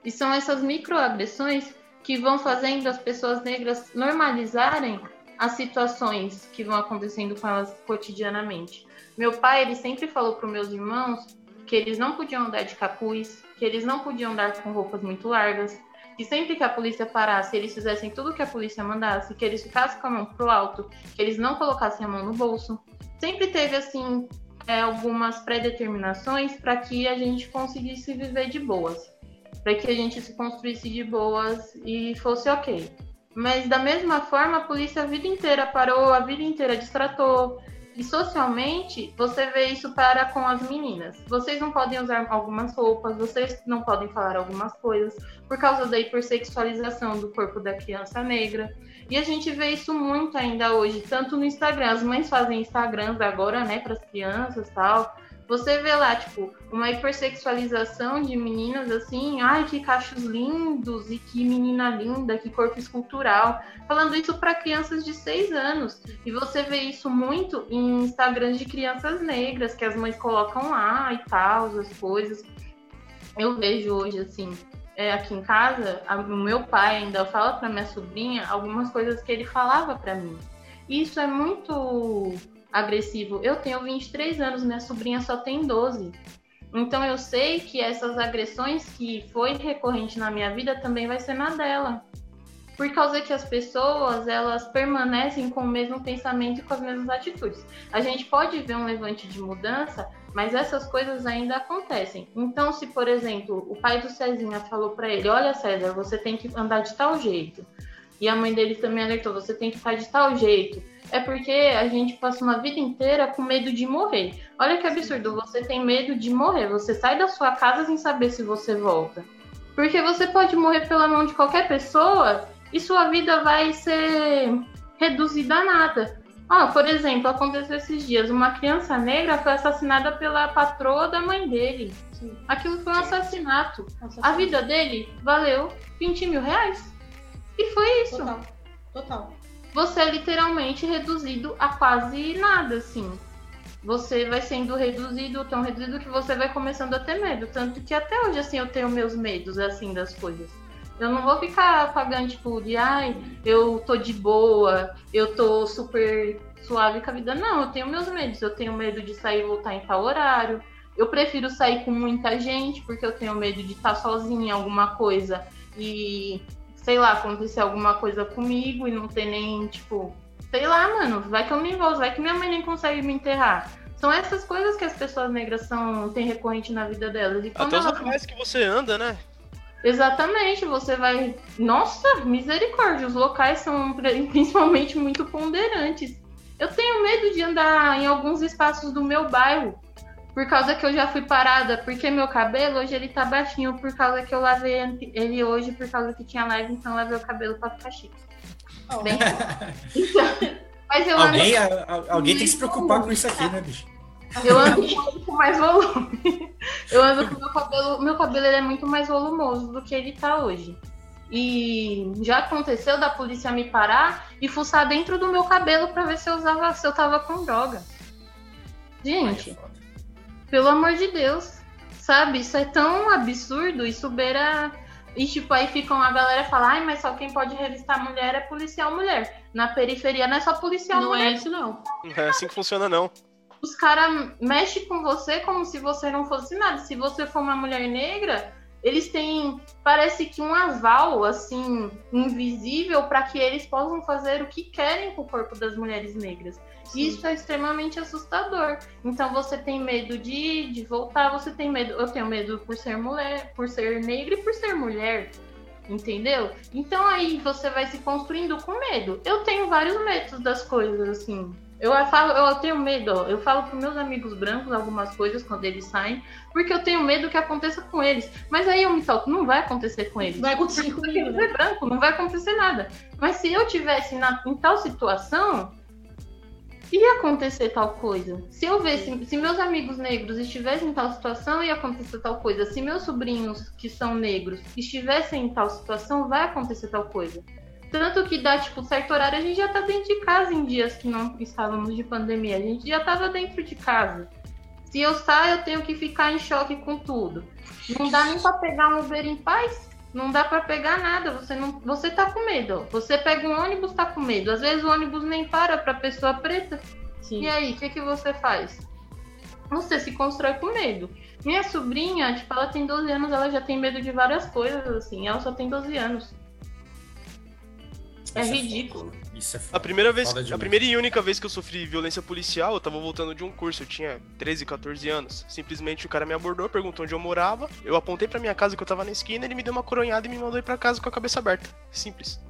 E são essas microagressões que vão fazendo as pessoas negras normalizarem as situações que vão acontecendo com elas cotidianamente. Meu pai, ele sempre falou para meus irmãos que eles não podiam andar de capuz, que eles não podiam andar com roupas muito largas, que sempre que a polícia parasse, eles fizessem tudo que a polícia mandasse, que eles ficassem com a mão pro alto, que eles não colocassem a mão no bolso. Sempre teve, assim, é, algumas pré-determinações para que a gente conseguisse viver de boas, para que a gente se construísse de boas e fosse ok. Mas da mesma forma, a polícia a vida inteira parou, a vida inteira distratou, e socialmente, você vê isso para com as meninas. Vocês não podem usar algumas roupas, vocês não podem falar algumas coisas, por causa da hipersexualização do corpo da criança negra. E a gente vê isso muito ainda hoje, tanto no Instagram. As mães fazem Instagrams agora, né, para as crianças tal. Você vê lá, tipo, uma hipersexualização de meninas assim, ai, que cachos lindos e que menina linda, que corpo escultural, falando isso para crianças de 6 anos. E você vê isso muito em Instagrams de crianças negras, que as mães colocam lá e tal, as coisas. Eu vejo hoje, assim, é, aqui em casa, a, o meu pai ainda fala para minha sobrinha algumas coisas que ele falava para mim. Isso é muito agressivo. Eu tenho 23 anos, minha sobrinha só tem 12. Então eu sei que essas agressões que foi recorrente na minha vida também vai ser na dela. Por causa que as pessoas, elas permanecem com o mesmo pensamento e com as mesmas atitudes. A gente pode ver um levante de mudança, mas essas coisas ainda acontecem. Então, se por exemplo, o pai do Cezinha falou para ele: "Olha, César, você tem que andar de tal jeito". E a mãe dele também alertou: "Você tem que estar de tal jeito" é porque a gente passa uma vida inteira com medo de morrer. Olha que absurdo, você tem medo de morrer. Você sai da sua casa sem saber se você volta. Porque você pode morrer pela mão de qualquer pessoa e sua vida vai ser reduzida a nada. Ah, por exemplo, aconteceu esses dias, uma criança negra foi assassinada pela patroa da mãe dele. Sim. Aquilo foi um assassinato. assassinato. A vida dele valeu 20 mil reais. E foi isso. Total. Total você é literalmente reduzido a quase nada, assim. Você vai sendo reduzido, tão reduzido que você vai começando a ter medo. Tanto que até hoje, assim, eu tenho meus medos, assim, das coisas. Eu não vou ficar pagando, tipo, de ai, eu tô de boa, eu tô super suave com a vida. Não, eu tenho meus medos. Eu tenho medo de sair e voltar em tal horário. Eu prefiro sair com muita gente, porque eu tenho medo de estar sozinha em alguma coisa e sei lá, acontecer alguma coisa comigo e não ter nem, tipo, sei lá, mano, vai que eu me envolvo, vai que minha mãe nem consegue me enterrar. São essas coisas que as pessoas negras são, têm recorrente na vida delas. E Até os locais que você anda, né? Exatamente, você vai. Nossa, misericórdia, os locais são <laughs> principalmente muito ponderantes. Eu tenho medo de andar em alguns espaços do meu bairro por causa que eu já fui parada, porque meu cabelo hoje ele tá baixinho, por causa que eu lavei ele hoje, por causa que tinha live, então eu lavei o cabelo pra ficar chique. Oh. Bem, então, <laughs> mas eu alguém, a, alguém tem que se preocupar com isso aqui, né, bicho? Eu ando com mais volume. Eu ando com meu cabelo. Meu cabelo ele é muito mais volumoso do que ele tá hoje. E já aconteceu da polícia me parar e fuçar dentro do meu cabelo para ver se eu usava, se eu tava com droga. Gente, pelo amor de Deus. Sabe? Isso é tão absurdo, isso beira. E tipo, aí ficam a galera fala, ai, mas só quem pode revistar mulher é policial mulher. Na periferia não é só policial não mulher. Não é isso, não. Não é assim que funciona, não. Os caras mexem com você como se você não fosse nada. Se você for uma mulher negra, eles têm, parece que um aval, assim, invisível para que eles possam fazer o que querem com o corpo das mulheres negras. Sim. Isso é extremamente assustador. Então você tem medo de, de voltar, você tem medo. Eu tenho medo por ser mulher, por ser negra e por ser mulher. Entendeu? Então aí você vai se construindo com medo. Eu tenho vários medos das coisas, assim. Eu falo, eu tenho medo, eu falo para meus amigos brancos algumas coisas quando eles saem, porque eu tenho medo que aconteça com eles. Mas aí eu me toco, não vai acontecer com eles. Vai acontecer com eles. é branco, não vai acontecer nada. Mas se eu tivesse na, em tal situação, ia acontecer tal coisa. Se eu vesse, se meus amigos negros estivessem em tal situação, ia acontecer tal coisa. Se meus sobrinhos que são negros estivessem em tal situação, vai acontecer tal coisa. Tanto que dá, tipo, certo horário, a gente já tá dentro de casa em dias que não estávamos de pandemia. A gente já tava dentro de casa. Se eu saio, eu tenho que ficar em choque com tudo. Não dá nem pra pegar um Uber em paz. Não dá para pegar nada. Você não, você tá com medo. Você pega um ônibus, tá com medo. Às vezes o ônibus nem para pra pessoa preta. Sim. E aí, o que, que você faz? Você se constrói com medo. Minha sobrinha, tipo, ela tem 12 anos, ela já tem medo de várias coisas, assim. Ela só tem 12 anos. É Isso ridículo. foda. Isso é A primeira vez, Foda a primeira e única vez que eu sofri violência policial, eu tava voltando de um curso, eu tinha 13, 14 anos. Simplesmente o cara me abordou, perguntou onde eu morava, eu apontei pra minha casa que eu tava na esquina, ele me deu uma coronhada e me mandou ir pra casa com a cabeça aberta. Simples.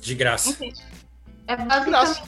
De graça. É basicamente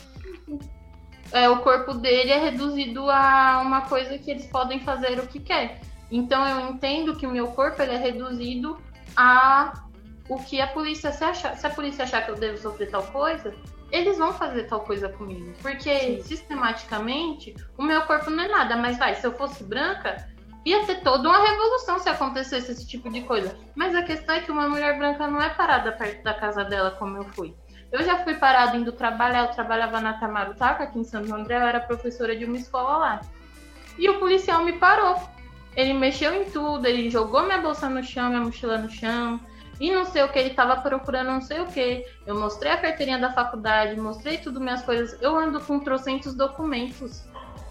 é, o corpo dele é reduzido a uma coisa que eles podem fazer o que quer. Então eu entendo que o meu corpo ele é reduzido a o que a polícia se achar. Se a polícia achar que eu devo sofrer tal coisa, eles vão fazer tal coisa comigo. Porque sistematicamente o meu corpo não é nada. Mas vai, se eu fosse branca, ia ter toda uma revolução se acontecesse esse tipo de coisa. Mas a questão é que uma mulher branca não é parada perto da casa dela como eu fui. Eu já fui parada indo trabalhar, eu trabalhava na Tamarutaca, aqui em Santo André, eu era professora de uma escola lá. E o policial me parou. Ele mexeu em tudo, ele jogou minha bolsa no chão, minha mochila no chão, e não sei o que, ele tava procurando não sei o que. Eu mostrei a carteirinha da faculdade, mostrei tudo minhas coisas. Eu ando com trocentos documentos.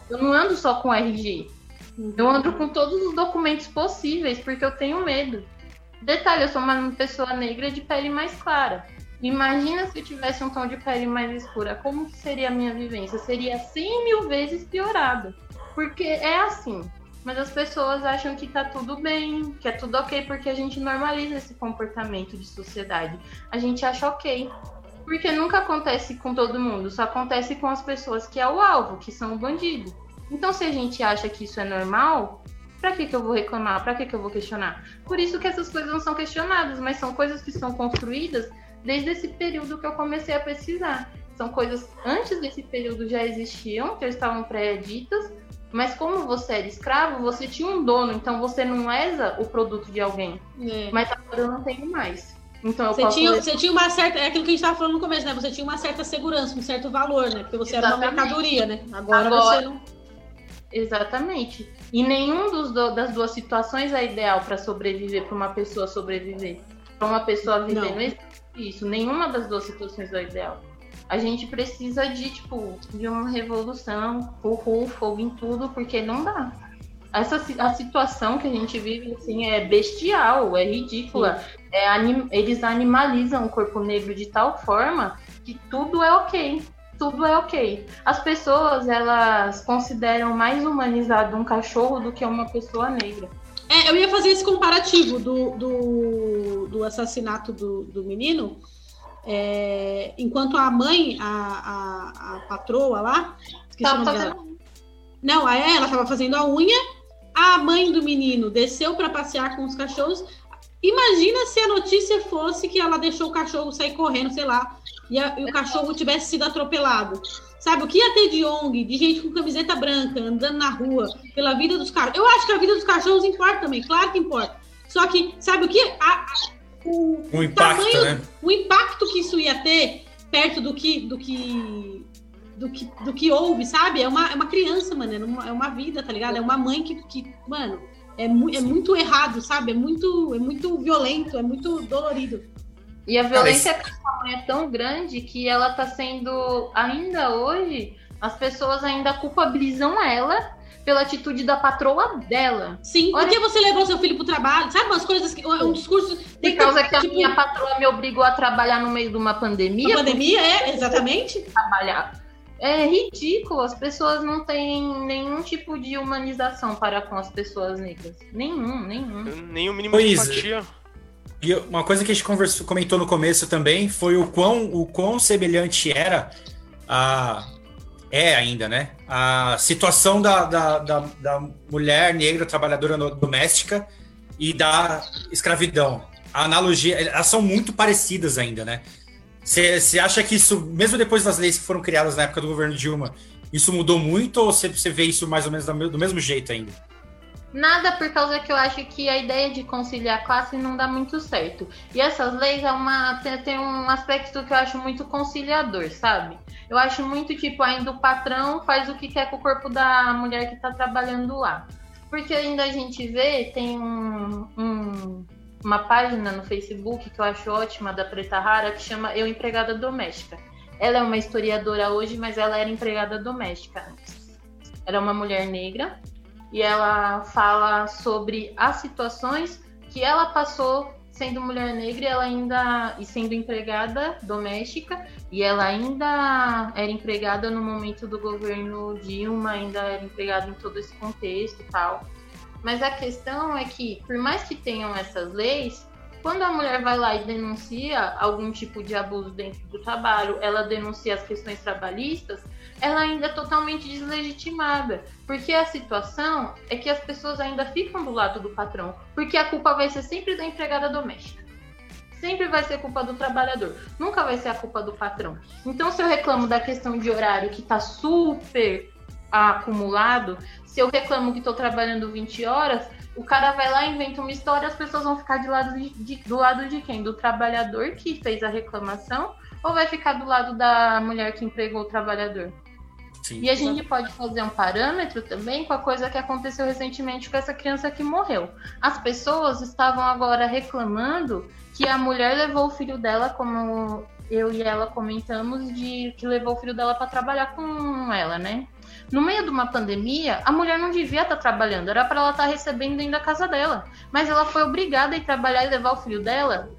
Eu não ando só com RG. Eu ando com todos os documentos possíveis, porque eu tenho medo. Detalhe, eu sou uma pessoa negra de pele mais clara. Imagina se eu tivesse um tom de pele mais escura. Como seria a minha vivência? Seria 100 mil vezes piorada. Porque é assim. Mas as pessoas acham que tá tudo bem, que é tudo ok, porque a gente normaliza esse comportamento de sociedade. A gente acha ok. Porque nunca acontece com todo mundo, só acontece com as pessoas que é o alvo, que são o bandido. Então, se a gente acha que isso é normal, pra que, que eu vou reclamar? Pra que, que eu vou questionar? Por isso que essas coisas não são questionadas, mas são coisas que são construídas desde esse período que eu comecei a pesquisar. São coisas antes desse período já existiam, já estavam pré-ditas, mas como você era escravo, você tinha um dono, então você não lesa o produto de alguém. É. Mas agora eu não tenho mais. Então eu Você posso tinha, você tinha uma certa. É aquilo que a gente estava falando no começo, né? Você tinha uma certa segurança, um certo valor, né? Porque você era uma Exatamente. mercadoria, né? Agora, Agora- você não. Exatamente. E nenhum dos do- das duas situações é ideal para sobreviver, para uma pessoa sobreviver. Para uma pessoa viver, Não. não. existe isso. Nenhuma das duas situações é ideal. A gente precisa de, tipo, de uma revolução, uhul, fogo em tudo, porque não dá. Essa a situação que a gente vive, assim, é bestial, é ridícula. É anim- eles animalizam o corpo negro de tal forma que tudo é ok. Tudo é ok. As pessoas, elas consideram mais humanizado um cachorro do que uma pessoa negra. É, eu ia fazer esse comparativo do, do, do assassinato do, do menino. É, enquanto a mãe, a, a, a patroa lá, Tava fazendo Não, a ela estava fazendo a unha. A mãe do menino desceu para passear com os cachorros. Imagina se a notícia fosse que ela deixou o cachorro sair correndo, sei lá, e, a- e o cachorro tivesse sido atropelado. Sabe, o que ia ter de ONG, de gente com camiseta branca, andando na rua, pela vida dos cachorros? Eu acho que a vida dos cachorros importa também, claro que importa. Só que, sabe o que? A- a- o, Um impacto, tamanho- né? o impacto que isso ia ter perto do que do que do que, do que houve, sabe? É uma, é uma criança, mano, é uma, é uma vida, tá ligado? É uma mãe que, que mano, é, mu é muito errado, sabe? É muito, é muito violento, é muito dolorido. E a violência com a mãe é tão grande que ela tá sendo, ainda hoje, as pessoas ainda culpabilizam ela pela atitude da patroa dela. Sim, Olha- por que você levou seu filho pro trabalho? Sabe umas coisas que. Um discurso. Por causa que a tipo, minha patroa me obrigou a trabalhar no meio de uma pandemia. a pandemia, é, exatamente. trabalhar. É ridículo, as pessoas não têm nenhum tipo de humanização para com as pessoas negras. Nenhum, nenhum. Nem o mínimo de empatia. E uma coisa que a gente conversou, comentou no começo também foi o quão, o quão semelhante era a. É ainda, né? A situação da, da, da, da mulher negra trabalhadora doméstica e da escravidão. A analogia, elas são muito parecidas ainda, né? Você acha que isso, mesmo depois das leis que foram criadas na época do governo Dilma, isso mudou muito ou você vê isso mais ou menos do me- do mesmo jeito ainda? Nada por causa que eu acho que a ideia de conciliar classe não dá muito certo. E essas leis é uma, tem, um aspecto que eu acho muito conciliador, sabe? Eu acho muito tipo, ainda o patrão faz o que quer com o corpo da mulher que tá trabalhando lá. Porque ainda a gente vê, tem um, um- uma página no Facebook que eu acho ótima da Preta Rara que chama Eu Empregada Doméstica. Ela é uma historiadora hoje, mas ela era empregada doméstica antes. Ela é uma mulher negra e ela fala sobre as situações que ela passou sendo mulher negra, ela ainda e sendo empregada doméstica, e ela ainda era empregada no momento do governo Dilma, ainda era empregada em todo esse contexto e tal. Mas a questão é que, por mais que tenham essas leis, quando a mulher vai lá e denuncia algum tipo de abuso dentro do trabalho, ela denuncia as questões trabalhistas, ela ainda é totalmente deslegitimada. Porque a situação é que as pessoas ainda ficam do lado do patrão. Porque a culpa vai ser sempre da empregada doméstica. Sempre vai ser culpa do trabalhador. Nunca vai ser a culpa do patrão. Então, se eu reclamo da questão de horário que está super acumulado, se eu reclamo que estou trabalhando 20 horas, o cara vai lá, inventa uma história, as pessoas vão ficar de lado de, de, do lado de quem? Do trabalhador que fez a reclamação ou vai ficar do lado da mulher que empregou o trabalhador? Sim. E a gente pode fazer um parâmetro também com a coisa que aconteceu recentemente com essa criança que morreu. As pessoas estavam agora reclamando que a mulher levou o filho dela, como eu e ela comentamos, de que levou o filho dela para trabalhar com ela, né? No meio de uma pandemia, a mulher não devia estar tá trabalhando, era para ela estar tá recebendo dentro da casa dela. Mas ela foi obrigada a ir trabalhar e levar o filho dela.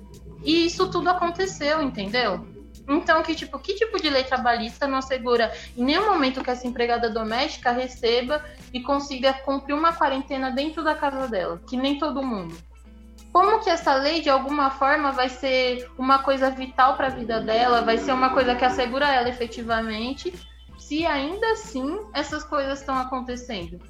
E isso tudo aconteceu, entendeu? Então, que tipo, que tipo de lei trabalhista não assegura em nenhum momento que essa empregada doméstica receba e consiga cumprir uma quarentena dentro da casa dela, que nem todo mundo? Como que essa lei, de alguma forma, vai ser uma coisa vital para a vida dela, vai ser uma coisa que assegura ela efetivamente, se ainda assim essas coisas estão acontecendo.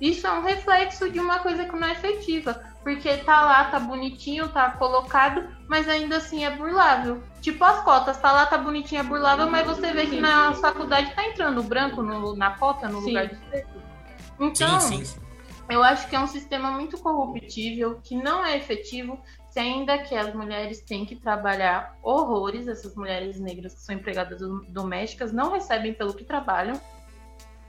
Isso é um reflexo de uma coisa que não é efetiva, porque tá lá, tá bonitinho, tá colocado, mas ainda assim é burlável. Tipo as cotas, tá lá, tá bonitinho, é burlável, mas você vê que na faculdade tá entrando branco no, na cota, no sim. lugar de preto. Então, sim, sim. eu acho que é um sistema muito corruptível, que não é efetivo, se ainda que as mulheres têm que trabalhar horrores, essas mulheres negras que são empregadas domésticas não recebem pelo que trabalham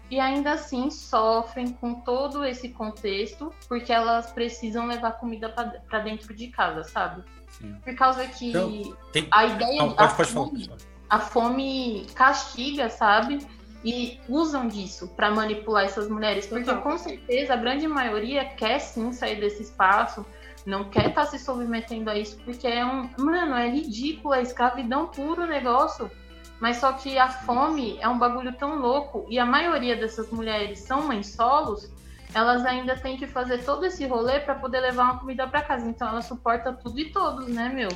e ainda assim sofrem com todo esse contexto porque elas precisam levar comida para dentro de casa, sabe? Sim. Por causa que então, tem... a ideia não, pode, a, pode fome, a fome castiga, sabe? E usam disso para manipular essas mulheres, porque com certeza a grande maioria quer sim sair desse espaço, não quer estar tá se submetendo a isso, porque é um. Mano, é ridículo, é escravidão puro o negócio. Mas só que a fome é um bagulho tão louco, e a maioria dessas mulheres são mães solos, elas ainda têm que fazer todo esse rolê para poder levar uma comida para casa. Então ela suporta tudo e todos, né, meu?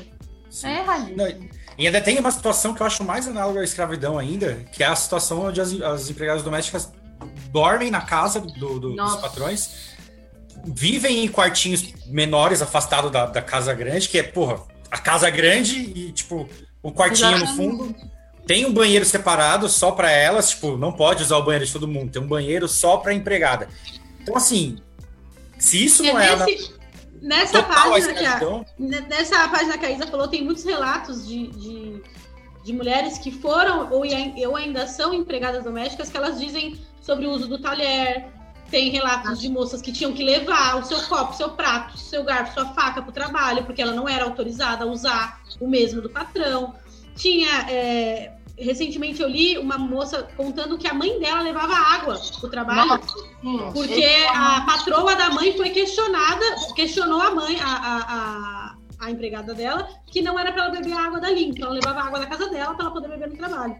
Sim. É erradíssimo. E ainda tem uma situação que eu acho mais análoga à escravidão ainda, que é a situação onde as, as empregadas domésticas dormem na casa do, do, dos patrões vivem em quartinhos menores, afastados da, da, casa grande, que é, porra, a casa grande e, tipo, o quartinho Exatamente. no fundo. Tem um banheiro separado só para elas, tipo, não pode usar o banheiro de todo mundo, tem um banheiro só para empregada. Então, assim, se isso é não é. Nesse, na, nessa, página que a, nessa página que a Isa falou, tem muitos relatos de, de, de mulheres que foram ou, ou ainda são empregadas domésticas que elas dizem sobre o uso do talher, tem relatos de moças que tinham que levar o seu copo, seu prato, seu garfo, sua faca para o trabalho, porque ela não era autorizada a usar o mesmo do patrão. Tinha. É, recentemente eu li uma moça contando que a mãe dela levava água para o trabalho, Nossa, porque a patroa da mãe foi questionada, questionou a mãe, a, a, a, a empregada dela, que não era para ela beber água dali, então ela levava água da casa dela para ela poder beber no trabalho.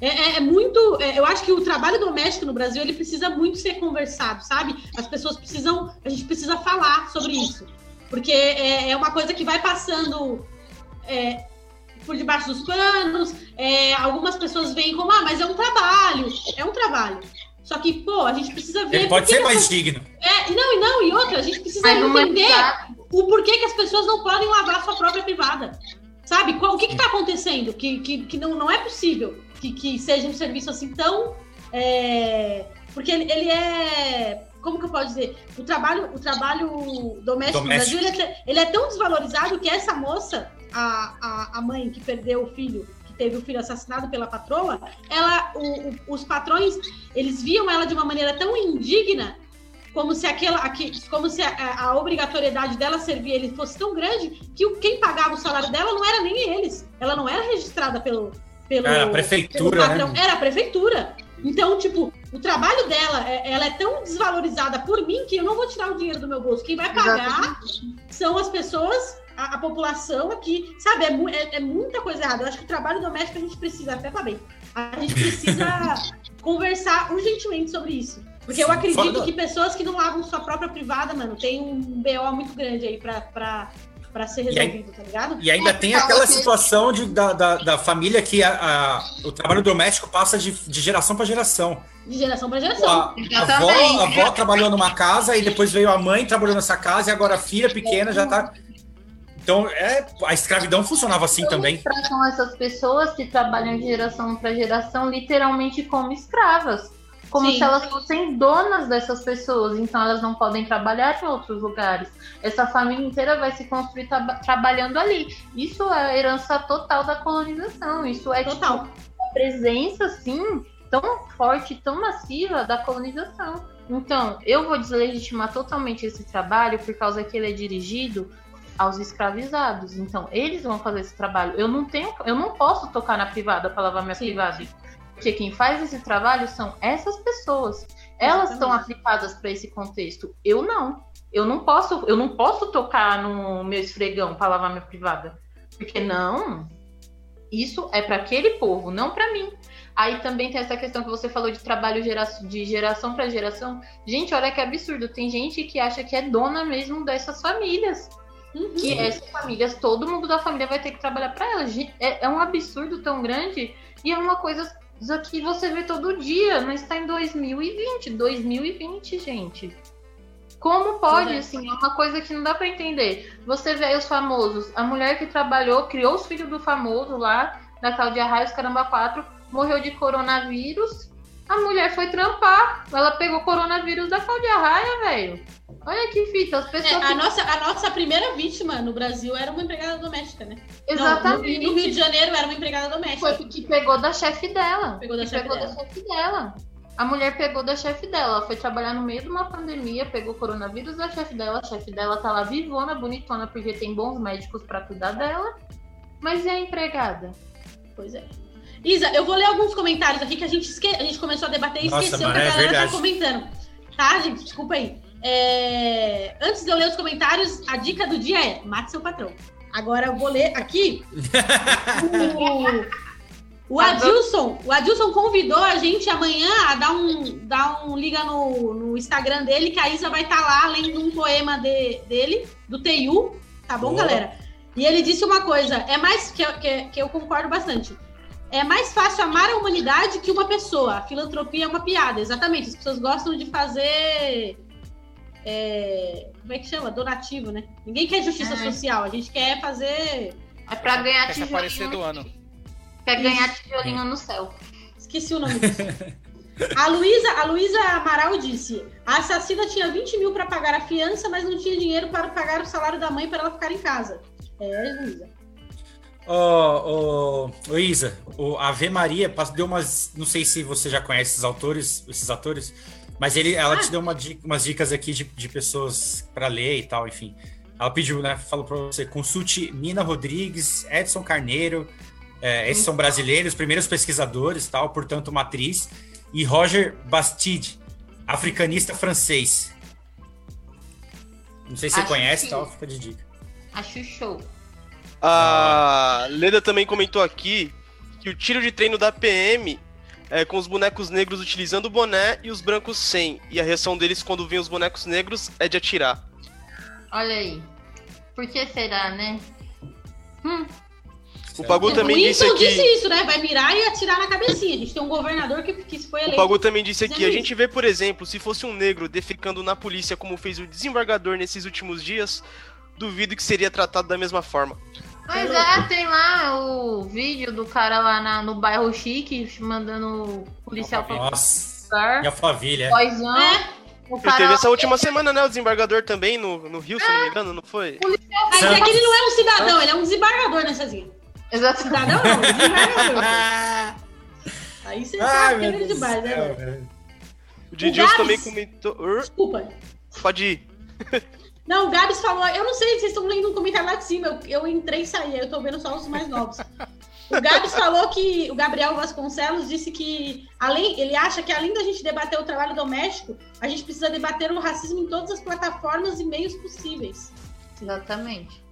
É, é, é muito. É, eu acho que o trabalho doméstico no Brasil ele precisa muito ser conversado, sabe? As pessoas precisam. A gente precisa falar sobre isso. Porque é, é uma coisa que vai passando é, por debaixo dos panos. É, algumas pessoas veem como, ah, mas é um trabalho. É um trabalho. Só que, pô, a gente precisa ver. Ele pode ser mais digno. É, não, e não, e outra, a gente precisa entender o porquê que as pessoas não podem lavar sua própria privada. Sabe? O que está acontecendo? Que, que, que não, não é possível que, que seja um serviço assim tão. É, porque ele, ele, é. Como que eu posso dizer? O trabalho, o trabalho doméstico, doméstico. no Brasil ele é, ele é, tão desvalorizado que essa moça, a, a, a mãe que perdeu o filho, que teve o filho assassinado pela patroa, ela, o, o, os patrões, eles viam ela de uma maneira tão indigna como se aquela como se a, a, obrigatoriedade dela servir ele fosse tão grande que o, quem pagava o salário dela não era nem eles. Ela não era registrada pelo, pelo, era a prefeitura, né? Era a prefeitura. Então, tipo, o trabalho dela, é- ela é tão desvalorizada por mim que eu não vou tirar o dinheiro do meu bolso. Quem vai pagar são as pessoas, a, a população aqui, sabe? É, mu- é- é muita coisa errada. Eu acho que o trabalho doméstico a gente precisa, até tá bem. A gente precisa <laughs> conversar urgentemente sobre isso. Porque eu acredito fora- que pessoas que não lavam sua própria privada, mano, tem um BO muito grande aí pra, pra, pra ser E aí- resolvido, tá ligado? E ainda tem aquela situação de, da, da, da família que a, a- o trabalho doméstico passa de, de geração para geração. De geração pra A, geração. a avó, Exatamente. a avó trabalhou numa casa e depois veio a mãe trabalhou nessa casa e agora a filha pequena já tá. Então, é, a escravidão funcionava assim também. tratam essas pessoas que trabalham de geração para geração literalmente como escravas. Como Sim. se elas fossem donas dessas pessoas, então elas não podem trabalhar em outros lugares. Essa família inteira vai se construir traba- trabalhando ali. Isso é a herança total da colonização. Isso é Total. tipo, a presença, assim, tão forte, tão massiva da colonização. Então, eu vou deslegitimar totalmente esse trabalho por causa que ele é dirigido aos escravizados. Então, eles vão fazer esse trabalho. Eu não tenho, eu não posso tocar na privada para lavar minha Sim. privada. Porque quem faz esse trabalho são essas pessoas. Elas estão aplicadas para esse contexto. Eu não. Eu não posso, eu não posso tocar no meu esfregão para lavar minha privada. Porque não. Isso é para aquele povo, não para mim. Aí também tem essa questão que você falou de trabalho gera- de geração para geração. Gente, olha que absurdo. Tem gente que acha que é dona mesmo dessas famílias. Uhum. Que essas famílias, todo mundo da família vai ter que trabalhar para elas. É, é um absurdo tão grande e é uma coisa que você vê todo dia, mas está em 2020. 2020, gente. Como pode, é. assim, é uma coisa que não dá para entender. Você vê aí os famosos, a mulher que trabalhou, criou os filhos do famoso lá, da Cláudia Raia, os caramba 4, morreu de coronavírus. A mulher foi trampar, ela pegou coronavírus da Cláudia Raia, velho. Olha que fita, as É, pessoas. a, nossa, a nossa primeira vítima no Brasil era uma empregada doméstica, né? Exatamente. Não, no, no Rio de Janeiro era uma empregada doméstica. Foi que pegou da chefe dela. Pegou da chefe dela. da chefe dela. A mulher pegou da chefe dela. Ela foi trabalhar no meio de uma pandemia, pegou coronavírus da chefe dela. A chefe dela tá lá vivona, bonitona, porque tem bons médicos pra cuidar dela. Mas e a empregada? Pois é. Isa, eu vou ler alguns comentários aqui que a gente, esque... a gente começou a debater e Nossa, esqueceu mano, que a é galera verdade. tá comentando. Tá, gente? Desculpa aí. É, Antes de eu ler os comentários, a dica do dia é mate seu patrão. Agora eu vou ler aqui. o... o Adilson, o Adilson convidou a gente amanhã a dar um, dar um liga no, no Instagram dele, que a Isa vai estar lá lendo um poema de- dele, do Teiu, tá bom, Boa. galera? E ele disse uma coisa, é mais que, que, que eu concordo bastante. É mais fácil amar a humanidade que uma pessoa. A filantropia é uma piada, exatamente. As pessoas gostam de fazer. é, como é que chama? Donativo, né? Ninguém quer justiça É. social. A gente quer fazer. É pra ganhar Quer se aparecer tijolinho. do ano. Quer ganhar tijolinho no céu. Esqueci o nome disso. A Luísa, a Luísa Amaral disse: a assassina tinha 20 mil para pagar a fiança, mas não tinha dinheiro para pagar o salário da mãe para ela ficar em casa. É, Luísa. Ô, ô, Isa, o Ave Maria deu umas. Não sei se você já conhece esses autores, esses atores, mas ele, ela Ah. te deu uma umas dicas aqui de, de pessoas para ler e tal, enfim. Ela pediu, né? Falou para você: consulte Nina Rodrigues, Edson Carneiro, é, esses são brasileiros, primeiros pesquisadores, tal, portanto, uma atriz, e Roger Bastide, africanista francês. Não sei se você Acho conhece, que- tal, fica de dica. Acho show. A Leda também comentou aqui que o tiro de treino da PM é com os bonecos negros utilizando o boné e os brancos sem. E a reação deles quando vêm os bonecos negros é de atirar. Olha aí. Por que será, né? Hum, O Pagu também o disse Winston aqui. disse isso, né? Vai mirar e atirar na cabecinha. A gente tem um governador que, que foi O eleito. Pagu também disse aqui, a gente vê, por exemplo, se fosse um negro defecando na polícia como fez o desembargador nesses últimos dias, duvido que seria tratado da mesma forma. Mas é, tem lá o vídeo do cara lá na- no bairro chique mandando o policial pra Nossa, e a família. Poisão. É, O Ele cara teve essa última semana, né? O desembargador também no, no Rio, se não me engano, não foi? mas é que ele não é um cidadão, ele é um desembargador nessa zinha. Exatamente. Cidadão não, desembargador. <laughs> Aí você Ai, tá querendo Deus demais, do né, velho. O Gabs- também comentou. Desculpa. Pode ir. <laughs> Não, o Gabs falou, eu não sei, vocês estão lendo um comentário lá de cima, eu, eu entrei e saí, eu tô vendo só os mais novos. O Gabs falou que o Gabriel Vasconcelos disse que além, ele acha que além da gente debater o trabalho doméstico, a gente precisa debater o racismo em todas as plataformas e meios possíveis. Exatamente.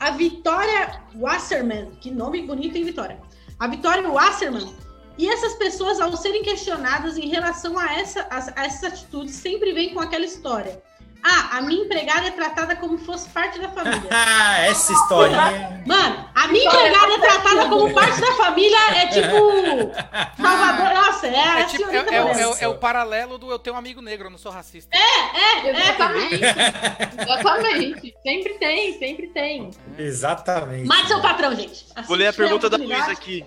A Vitória Wasserman, que nome bonito, hein, Vitória? A Vitória Wasserman. E essas pessoas, ao serem questionadas em relação a, essa, a, a essas atitudes, sempre vêm com aquela história. Ah, a minha empregada é tratada como se fosse parte da família. <laughs> Essa historinha. Mano, a minha empregada é tratada como parte da família, é tipo. <laughs> Salvador, nossa, é, a É, tipo, é, senhorita é é o- é o paralelo do eu tenho um amigo negro, eu não sou racista. É, é, Exatamente. Exatamente. Sempre tem, sempre tem. Exatamente. Mate seu patrão, gente. Assim Vou ler a pergunta da Luísa aqui.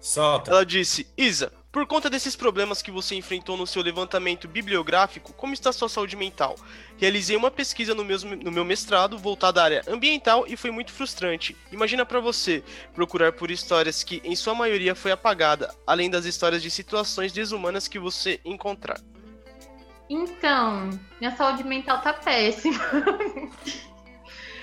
Solta. Ela disse: Isa, por conta desses problemas que você enfrentou no seu levantamento bibliográfico, como está sua saúde mental? Realizei uma pesquisa no, mesmo, no meu mestrado voltada à área ambiental e foi muito frustrante. Imagina pra você procurar por histórias que, em sua maioria, foi apagada, além das histórias de situações desumanas que você encontrar. Então, minha saúde mental tá péssima. <laughs>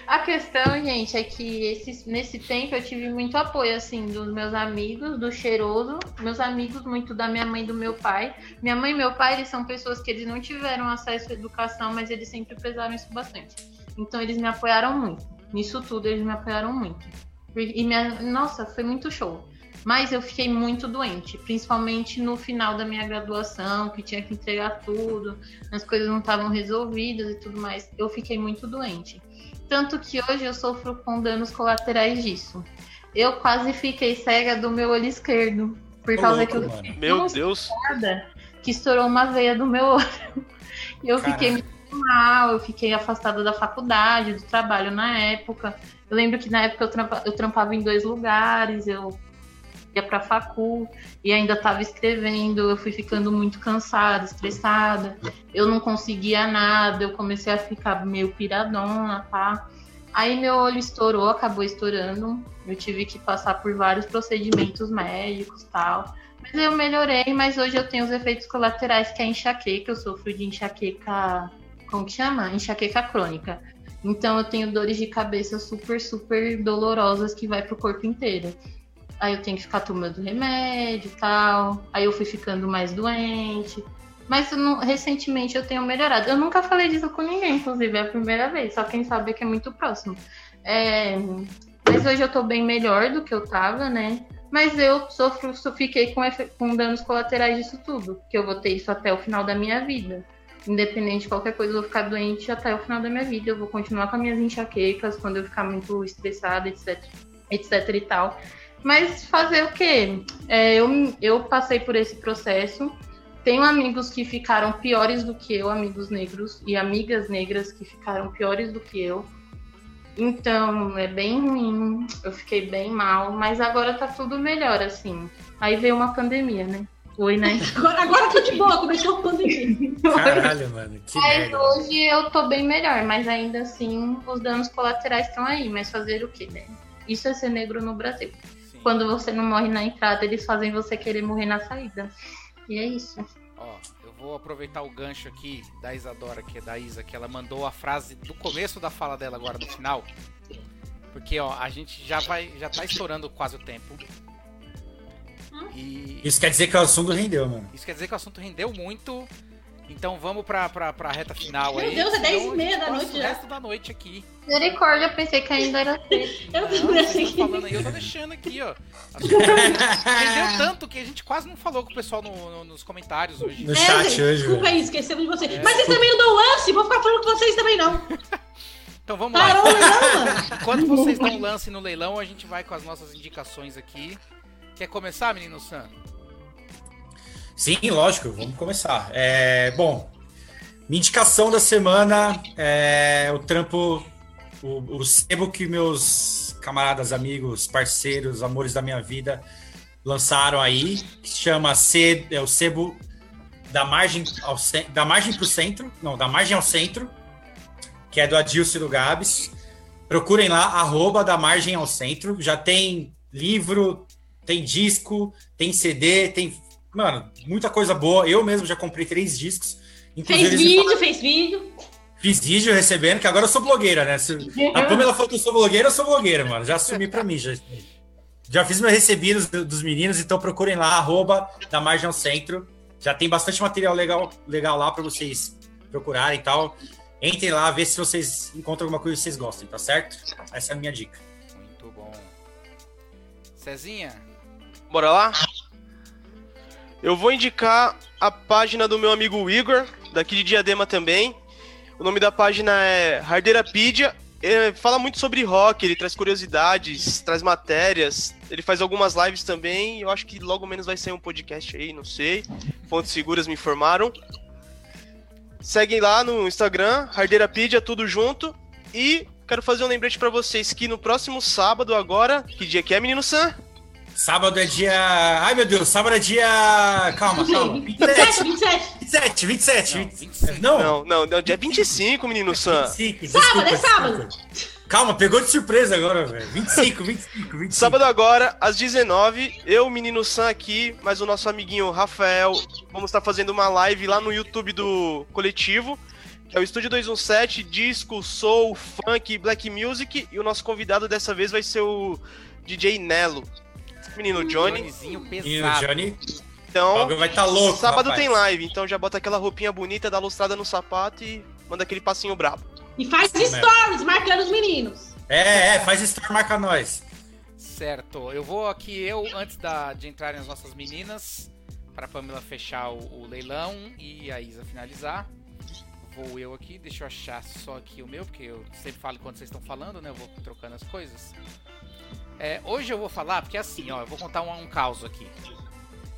A questão, gente, é que esse, nesse tempo eu tive muito apoio, assim, dos meus amigos, do cheiroso, meus amigos, muito da minha mãe e do meu pai. Minha mãe e meu pai, eles são pessoas que eles não tiveram acesso à educação, mas eles sempre pesaram isso bastante. Então, eles me apoiaram muito. Nisso tudo, eles me apoiaram muito. E, minha, nossa, foi muito show. Mas eu fiquei muito doente, principalmente no final da minha graduação, que tinha que entregar tudo, as coisas não estavam resolvidas e tudo mais. Eu fiquei muito doente. Tanto que hoje eu sofro com danos colaterais disso. Eu quase fiquei cega do meu olho esquerdo. Por causa louco, que eu mano. Meu. Deus. que estourou uma veia do meu olho. E <laughs> eu fiquei Caraca. muito mal, eu fiquei afastada da faculdade, do trabalho na época. Eu lembro que na época eu, trampa- eu trampava em dois lugares, eu ia pra facul e ainda estava escrevendo, eu fui ficando muito cansada, estressada, eu não conseguia nada, eu comecei a ficar meio piradona, tá? Aí meu olho estourou, acabou estourando, eu tive que passar por vários procedimentos médicos tal. Mas eu melhorei, mas hoje eu tenho os efeitos colaterais que é enxaqueca, eu sofro de enxaqueca, como que chama? Enxaqueca crônica. Então eu tenho dores de cabeça super, super dolorosas que vai pro corpo inteiro. Aí eu tenho que ficar tomando remédio e tal. Aí eu fui ficando mais doente. Mas recentemente eu tenho melhorado. Eu nunca falei disso com ninguém, inclusive, é a primeira vez. Só quem sabe é que é muito próximo. É, Mas hoje eu tô bem melhor do que eu tava, né? Mas eu sofro, fiquei com, com danos colaterais disso tudo. Que eu vou ter isso até o final da minha vida. Independente de qualquer coisa, eu vou ficar doente até o final da minha vida. Eu vou continuar com as minhas enxaquecas quando eu ficar muito estressada, etc. etc e tal. Mas fazer o quê? É, eu, eu passei por esse processo. Tenho amigos que ficaram piores do que eu, amigos negros, e amigas negras que ficaram piores do que eu. Então, é bem ruim. Eu fiquei bem mal, mas agora tá tudo melhor, assim. Aí veio uma pandemia, né? Oi, né? <laughs> Agora, agora tô de boa, começou a pandemia. Caralho, mano. Que Mas merda. hoje eu tô bem melhor, mas ainda assim os danos colaterais estão aí. Mas fazer o quê, né? Isso é ser negro no Brasil. Quando você não morre na entrada, eles fazem você querer morrer na saída. E é isso. Ó, eu vou aproveitar o gancho aqui da Isadora, que é da Isa, que ela mandou a frase do começo da fala dela agora no final. Porque, ó, a gente já vai, já tá estourando quase o tempo. E Isso quer dizer que o assunto rendeu, mano. isso quer dizer que o assunto rendeu muito. Então vamos pra, pra, pra reta final Meu aí. Deus, é senão 10 e meia da noite o já. resto da noite aqui. Misericórdia, eu pensei que ainda era cedo. <laughs> Eu Não, também vocês achei estão que- falando aí, eu tô deixando aqui, ó. <laughs> Rendeu tanto que a gente quase não falou com o pessoal no- no- nos comentários hoje. No chat gente, hoje, Desculpa aí, esquecemos de você. É. Mas vocês também não dão lance, vou ficar falando com vocês também não. <laughs> Então vamos lá. Parou o leilão, mano. Enquanto vocês dão lance no leilão, a gente vai com as nossas indicações aqui. Quer começar, menino Sam? Sim, lógico, vamos começar. É, bom, minha indicação da semana é o trampo, o, o sebo que meus camaradas, amigos, parceiros, amores da minha vida lançaram aí, que chama Se- é o sebo da margem ao da margem para o centro, não, da margem ao centro, que é do Adilson do Gabs. Procurem lá, arroba da margem ao centro. Já tem livro, tem disco, tem CD, tem. Mano, muita coisa boa. Eu mesmo já comprei três discos. Inclusive, Fez vídeo, fez vídeo. Fiz vídeo recebendo, que agora eu sou blogueira, né? Se a Pamela falou que eu sou blogueira, eu sou blogueira, mano. Já assumi pra mim. Já, já fiz meu recebidos do- dos meninos, então procurem lá, arroba da Margem ao Centro. Já tem bastante material legal, legal lá pra vocês procurarem e tal. Entrem lá, vê se vocês encontram alguma coisa que vocês gostem, tá certo? Essa é a minha dica. Muito bom. Cezinha, Bora lá? Eu vou indicar a página do meu amigo Igor, daqui de Diadema também. O nome da página é Harderapedia. É, fala muito sobre rock, ele traz curiosidades, traz matérias. Ele faz algumas lives também. Eu acho que logo menos vai sair um podcast aí, não sei. Fontes seguras me informaram. Seguem lá no Instagram, Harderapedia, tudo junto. E quero fazer um lembrete pra vocês que no próximo sábado agora, que dia que é, menino Sam? Sábado é dia. Ai, meu Deus, sábado é dia. Calma, calma. 27, 27, 27. 27, 27. Não, 27. 25. Não, Não, não, não, dia 25, menino Sam. 25. Sábado, é sábado. desculpa. Calma, pegou de surpresa agora, velho. 25, 25, 25. Sábado agora, às 19 eu, menino Sam aqui, mas o nosso amiguinho Rafael, vamos estar fazendo uma live lá no YouTube do coletivo, que é o Estúdio 217, disco, soul, funk, black music, e o nosso convidado dessa vez vai ser o DJ Nelo. Menino Johnny. Johnnyzinho Menino pesado. Johnny, o Então, vai estar louco. sábado rapaz. tem live, então já bota aquela roupinha bonita, dá lustrada no sapato e manda aquele passinho brabo. E faz stories marcando os meninos. É, é, faz story, marca nós. Certo, eu vou aqui, eu, antes da, de entrarem as nossas meninas, para Pamela fechar o, o leilão e a Isa finalizar. Vou eu aqui, deixa eu achar só aqui o meu, porque eu sempre falo enquanto vocês estão falando, né? Eu vou trocando as coisas. É, hoje eu vou falar, porque assim, ó, eu vou contar um, um caos aqui.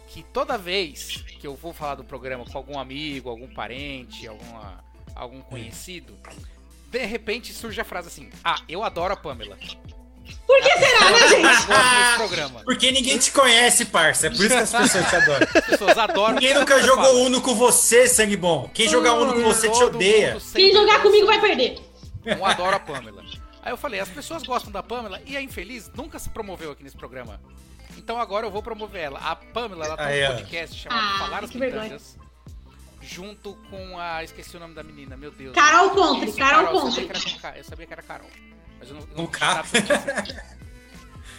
Que toda vez que eu vou falar do programa com algum amigo, algum parente, alguma, algum conhecido, de repente surge a frase assim: Ah, eu adoro a Pamela. Por que será, né, gente? Eu. Porque ninguém te conhece, parça. É por isso que as pessoas te adoram. As pessoas adoram. Ninguém nunca eu jogou falo. Uno com você, sangue bom. Quem jogar Uno com você te odeia. Quem jogar comigo vai perder. Um adora a Pamela. Aí eu falei, as pessoas gostam da Pamela e a infeliz nunca se promoveu aqui nesse programa. Então agora eu vou promover ela. A Pamela, ela tem Aí, um podcast chamado Ah, Falar as. Pitangas. Junto com a. Esqueci o nome da menina, meu Deus. Carol Contre, Isso, Carol Eu com Ca- eu sabia que era Carol. Mas eu não, eu não K.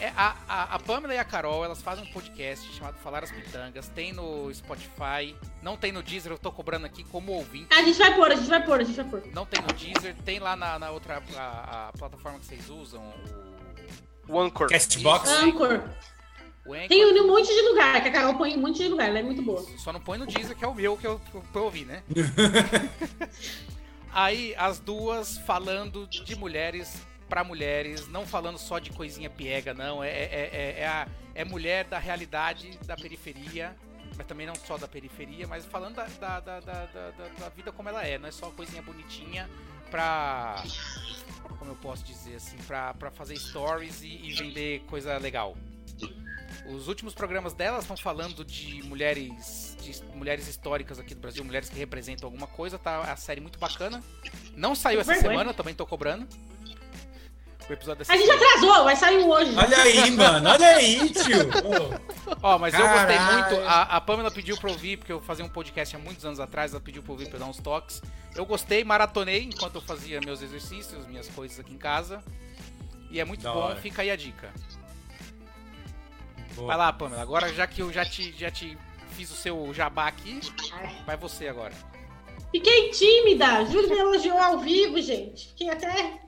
É, a, a, a Pamela e a Carol, elas fazem um podcast chamado Falar as Pitangas. Tem no Spotify, não tem no Deezer, eu tô cobrando aqui como ouvinte. A gente vai pôr, a gente vai pôr, a gente vai pôr. Não tem no Deezer, tem lá na, na outra a, a plataforma que vocês usam, o, O Anchor. Castbox. Anchor. o Anchor. Tem um monte de lugar, que a Carol põe em um monte de lugar, ela é muito boa. Só não põe no Deezer, que é o meu que eu, que eu, que eu ouvi, né? <laughs> Aí, as duas falando de mulheres pra mulheres, não falando só de coisinha piega, não. É, é, é, é, a, é mulher da realidade da periferia, mas também não só da periferia, mas falando da, da, da, da, da- da- da vida como ela é, não é só coisinha bonitinha pra. Como eu posso dizer assim, pra, pra fazer stories e, e vender coisa legal. Os últimos programas delas estão falando de mulheres de mulheres históricas aqui do Brasil, mulheres que representam alguma coisa, tá a série muito bacana. Não saiu essa semana, também tô cobrando. O episódio dessa A gente semana. atrasou, vai sair um hoje. Olha aí, mano. Olha aí, tio. <laughs> Ó, mas eu gostei muito. A, a Pamela pediu pra ouvir, porque eu fazia um podcast há muitos anos atrás, ela pediu pra ouvir pra eu dar uns toques. Eu gostei, maratonei enquanto eu fazia meus exercícios, minhas coisas aqui em casa. E é muito Da bom, hora. fica aí a dica. boa. Vai lá, Pamela. Agora, já que eu já te, já te fiz o seu jabá aqui, vai você agora. Fiquei tímida. Júlio me elogiou ao vivo, gente. Fiquei até.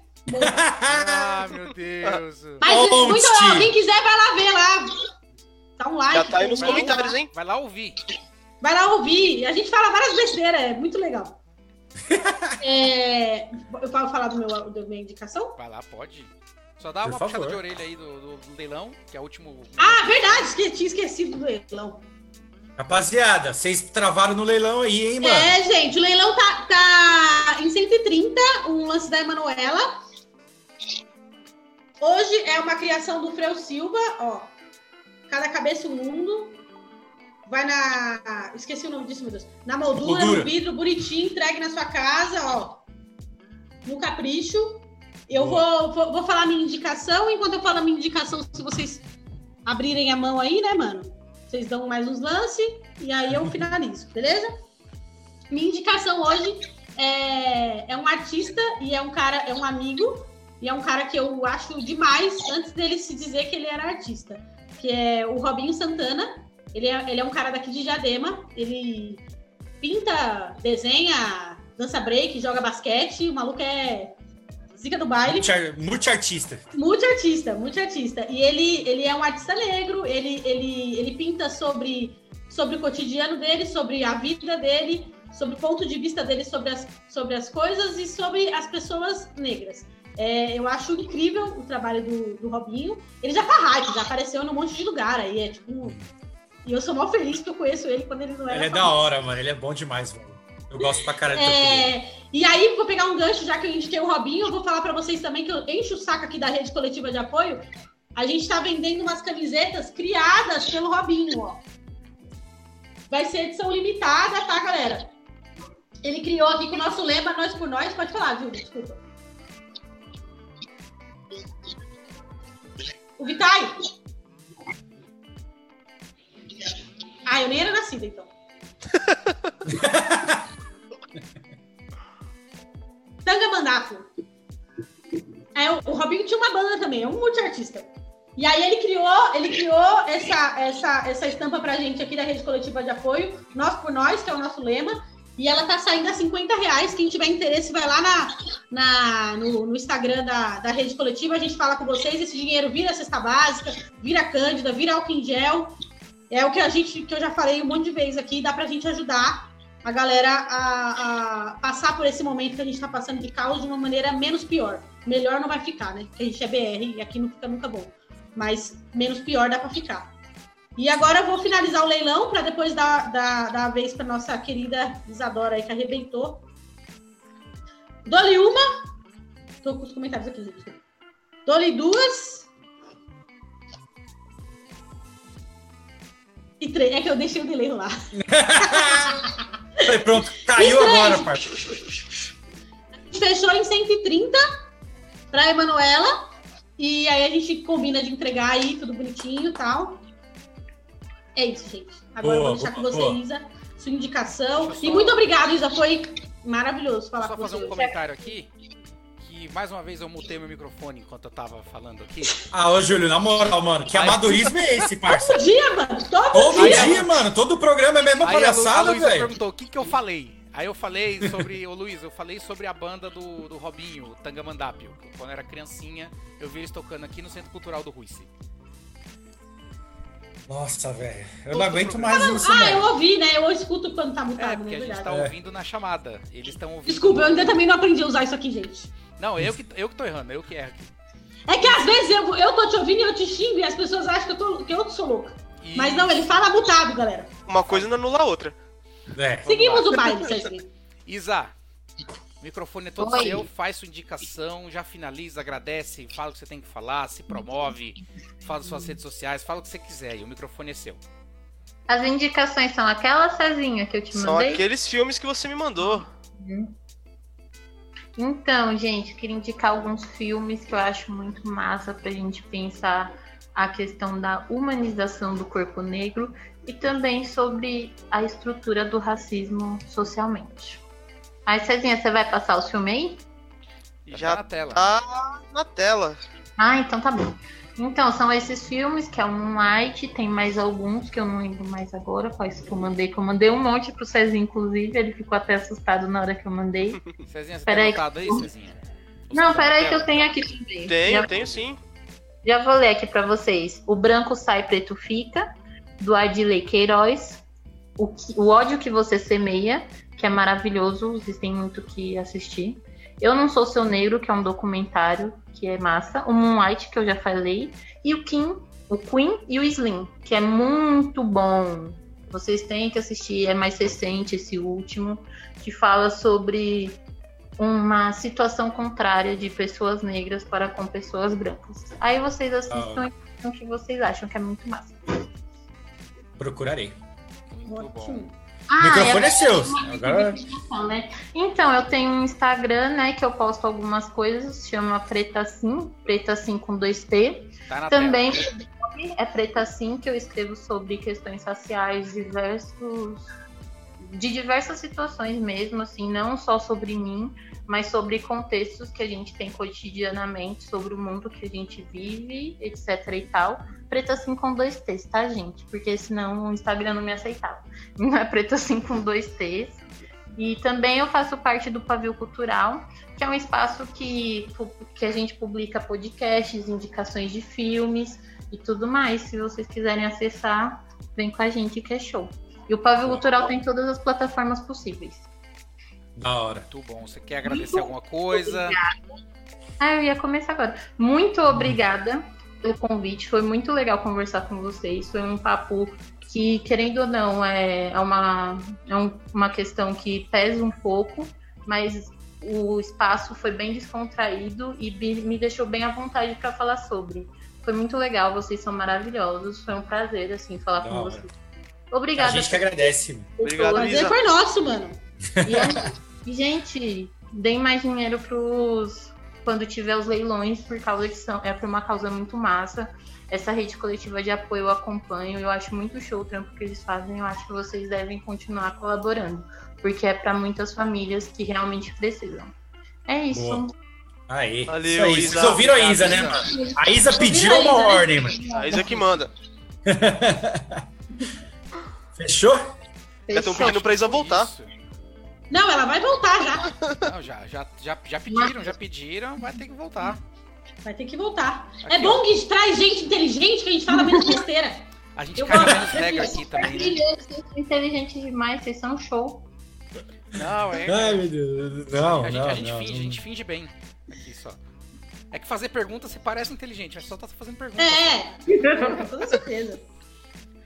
Ah, meu Deus. <laughs> Mas muito ó, quem quiser vai lá ver lá. Dá um like. Já tá aí nos comentários, hein? Vai lá ouvir. Vai lá ouvir. A gente fala várias besteiras, é muito legal. <laughs> É, eu falo falar do meu, da minha indicação? Vai lá, pode. Só dá Por uma favor. puxada de orelha aí do, do- do leilão, que é o último. Ah, verdade, esque- tinha esquecido do leilão. Rapaziada, vocês travaram no leilão aí, hein, mano? É, gente, o leilão tá, tá em 130, um lance da Emanuela. Hoje é uma criação do Freu Silva, ó. Cada cabeça um mundo. Vai na. Esqueci o nome disso, meu Deus. Na moldura, Moldura. no vidro, bonitinho, entregue na sua casa, ó. No capricho. Eu vou, vou, vou falar minha indicação. Enquanto eu falo a minha indicação, se vocês abrirem a mão aí, né, mano? Vocês dão mais uns lances e aí eu <laughs> finalizo, beleza? Minha indicação hoje é, é um artista e é um cara, é um amigo, e é um cara que eu acho demais antes dele se dizer que ele era artista. Que é o Robinho Santana. Ele é, ele é um cara daqui de Diadema. Ele pinta, desenha, dança break, joga basquete. O maluco é zica do baile. Multi-artista. Multi-artista, multi-artista. E ele, ele é um artista negro, ele, ele, ele pinta sobre, sobre o cotidiano dele, sobre a vida dele, sobre o ponto de vista dele sobre as, sobre as coisas e sobre as pessoas negras. É, eu acho incrível o trabalho do, do Robinho. Ele já tá hype, já apareceu num monte de lugar aí. É tipo. E eu sou mal feliz que eu conheço ele quando ele não era. Ele é da hora, mano. Ele é bom demais, mano. Eu gosto pra caralho é... E aí, vou pegar um gancho, já que a gente tem o Robinho, eu vou falar para vocês também que eu encho o saco aqui da rede coletiva de apoio. A gente tá vendendo umas camisetas criadas pelo Robinho, ó. Vai ser edição limitada, tá, galera? Ele criou aqui com o nosso lema, nós por nós. Pode falar, Júlio, desculpa. O Vitai! Ah, eu nem era nascida, então. <laughs> Tanga Mandato. É, o Robinho tinha uma banda também, é um multiartista. E aí ele criou, ele criou essa, essa, essa estampa pra gente aqui da Rede Coletiva de Apoio, Nós por Nós, que é o nosso lema. E ela tá saindo a 50 reais. Quem tiver interesse, vai lá na, na, no, no, Instagram da, da rede coletiva, a gente fala com vocês. Esse dinheiro vira cesta básica, vira cândida, vira álcool em gel. É o que a gente, que eu já falei um monte de vezes aqui, dá pra gente ajudar a galera a, a passar por esse momento que a gente tá passando de caos de uma maneira menos pior. Melhor não vai ficar, né? Porque a gente é BR e aqui não fica nunca bom. Mas menos pior dá pra ficar. E agora eu vou finalizar o leilão para depois dar, dar, dar a vez para nossa querida Isadora aí que arrebentou. Dole uma. Tô com os comentários aqui, gente. Dole duas. E três. É que eu deixei o delay lá. <laughs> Pronto, caiu agora, parceiro. A gente fechou em 130 para Emanuela. E aí a gente combina de entregar aí, tudo bonitinho e tal. É isso, gente. Agora boa, eu vou deixar boa, com você, boa. Isa, sua indicação. Só... E muito obrigado, Isa. Foi maravilhoso falar com você. Só fazer um comentário aqui. Que mais uma vez eu mutei meu microfone enquanto eu tava falando aqui. Ah, ô Júlio, na moral, mano, que Aí... amadorismo é esse, parça? Todo dia, mano. Todo, todo dia. dia, mano. Todo programa é a mesma palhaçada, velho. perguntou o que, que eu falei. Aí eu falei sobre, ô Luiz, eu falei sobre a banda do, do Robinho, Tangamandápio. Quando eu era criancinha, eu vi eles tocando aqui no Centro Cultural do Ruice. Nossa, velho. Eu não aguento mais ah, isso. Ah, eu ouvi, né? Eu escuto quando tá mutado, é, porque né? a gente tá é. ouvindo na chamada. Eles estão ouvindo. Desculpa, eu ainda também não aprendi a usar isso aqui, gente. Não, eu que, eu que tô errando, eu que erro aqui. É que às vezes eu, eu tô te ouvindo e eu te xingo e as pessoas acham que eu, tô, que eu sou louca. E... Mas não, ele fala mutado, galera. Uma coisa não anula a outra. É. Seguimos o baile, Cezinha. Isa, o microfone é todo Oi. seu, faz sua indicação, já finaliza, agradece, fala o que você tem que falar, se promove, fala suas redes sociais, fala o que você quiser e o microfone é seu. As indicações são aquelas, Cezinha, que eu te mandei? São aqueles filmes que você me mandou. Uhum. Então, gente, queria indicar alguns filmes que eu acho muito massa pra gente pensar a questão da humanização do corpo negro e também sobre a estrutura do racismo socialmente. Aí, Cezinha, você vai passar o filme aí? Já tá na tela. Tá na tela. Ah, então tá bom. Então, são esses filmes, que é o Moonlight, tem mais alguns que eu não lembro mais agora, quais que eu mandei, que eu mandei um monte pro Cezinha, inclusive, ele ficou até assustado na hora que eu mandei. <laughs> Cezinha, você pera tá aí, aí Cezinha? não, peraí que eu tenho aqui também. Tenho, já, tenho sim. Já vou ler aqui para vocês. O Branco Sai, Preto Fica, do Adilei Queiroz. O, o ódio que você semeia, que é maravilhoso, vocês têm muito que assistir. Eu Não Sou Seu Negro, que é um documentário que é massa. O Moonlight, que eu já falei. E o Kim, o Queen e o Slim, que é muito bom. Vocês têm que assistir, é mais recente esse último, que fala sobre uma situação contrária de pessoas negras para com pessoas brancas. Aí vocês assistam ah. e o que vocês acham, que é muito massa. Procurarei. Muito bom. Ah, microfone é seu. Agora... Né? Então, eu tenho um Instagram, né, que eu posto algumas coisas, chama Preta Sim, Preta Sim com dois T. Tá Também é Preta Sim, que eu escrevo sobre questões raciais, diversos de diversas situações mesmo, assim, não só sobre mim, mas sobre contextos que a gente tem cotidianamente, sobre o mundo que a gente vive, etc e tal. Preto assim com dois T's, tá, gente? Porque senão o Instagram não me aceitava. <laughs> Não é preto assim com dois T's. E também eu faço parte do Pavio Cultural, que é um espaço que, que a gente publica podcasts, indicações de filmes e tudo mais. Se vocês quiserem acessar, vem com a gente que é show. E o Pavio Cultural tem todas as plataformas possíveis. Da hora. Muito bom. Você quer agradecer Muito alguma coisa? Obrigada. Ah, eu ia começar agora. Muito obrigada pelo convite. Foi muito legal conversar com vocês. Foi um papo que, querendo ou não, é, uma, é um, uma questão que pesa um pouco, mas o espaço foi bem descontraído e me deixou bem à vontade para falar sobre. Foi muito legal, vocês são maravilhosos. Foi um prazer, assim, falar com vocês. Obrigada. A gente que agradece. Obrigado, O prazer foi nosso, mano. E, gente, deem mais dinheiro pros quando tiver os leilões, por causa que são, é por uma causa muito massa. Essa rede coletiva de apoio eu acompanho, eu acho muito show o trampo que eles fazem, eu acho que vocês devem continuar colaborando, porque é para muitas famílias que realmente precisam. É isso. Boa. Aí. Valeu, isso aí. Isa. Vocês ouviram a Isa, né, mano? A Isa pediu uma né? ordem, mano. A Isa que manda. <laughs> Fechou? Fechou? Já estão pedindo pra Isa voltar. Isso. Não, ela vai voltar já. Não, já, já, já, já pediram, já pediram, vai ter que voltar. Vai ter que voltar. Aqui, é bom ó. que traz gente inteligente que a gente fala menos besteira. A gente cai menos regra aqui também, né? Vocês são inteligentes demais, vocês são show. Não, é. Ai, meu Deus. Não, a gente, não, a gente não, finge, não. a gente finge bem. Aqui só. É que fazer pergunta você parece inteligente, mas só tá fazendo pergunta. É, com toda certeza.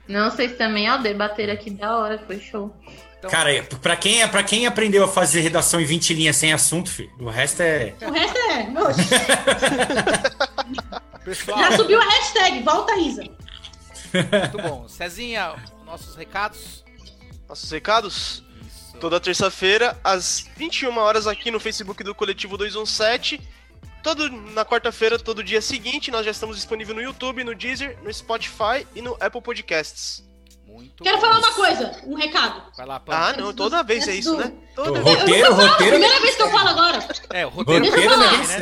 Não, vocês também, ó, debater aqui da hora, foi show. Então... Cara, pra quem, é, pra quem aprendeu a fazer redação em 20 linhas sem assunto, filho, o resto é. O resto é. <laughs> Pessoal. Já subiu a hashtag, volta Isa. Muito bom. Cezinha, nossos recados. Nossos recados? Isso. Toda terça-feira, às 21 horas, aqui no Facebook do Coletivo 217. Todo, na quarta-feira, todo dia seguinte, nós já estamos disponíveis no YouTube, no Deezer, no Spotify e no Apple Podcasts. Muito Quero falar uma coisa, um recado. Vai lá, Ah, não, toda vez é isso, né? Toda vez. Roteiro, roteiro. Primeira vez que eu falo agora. É, o roteiro, roteiro é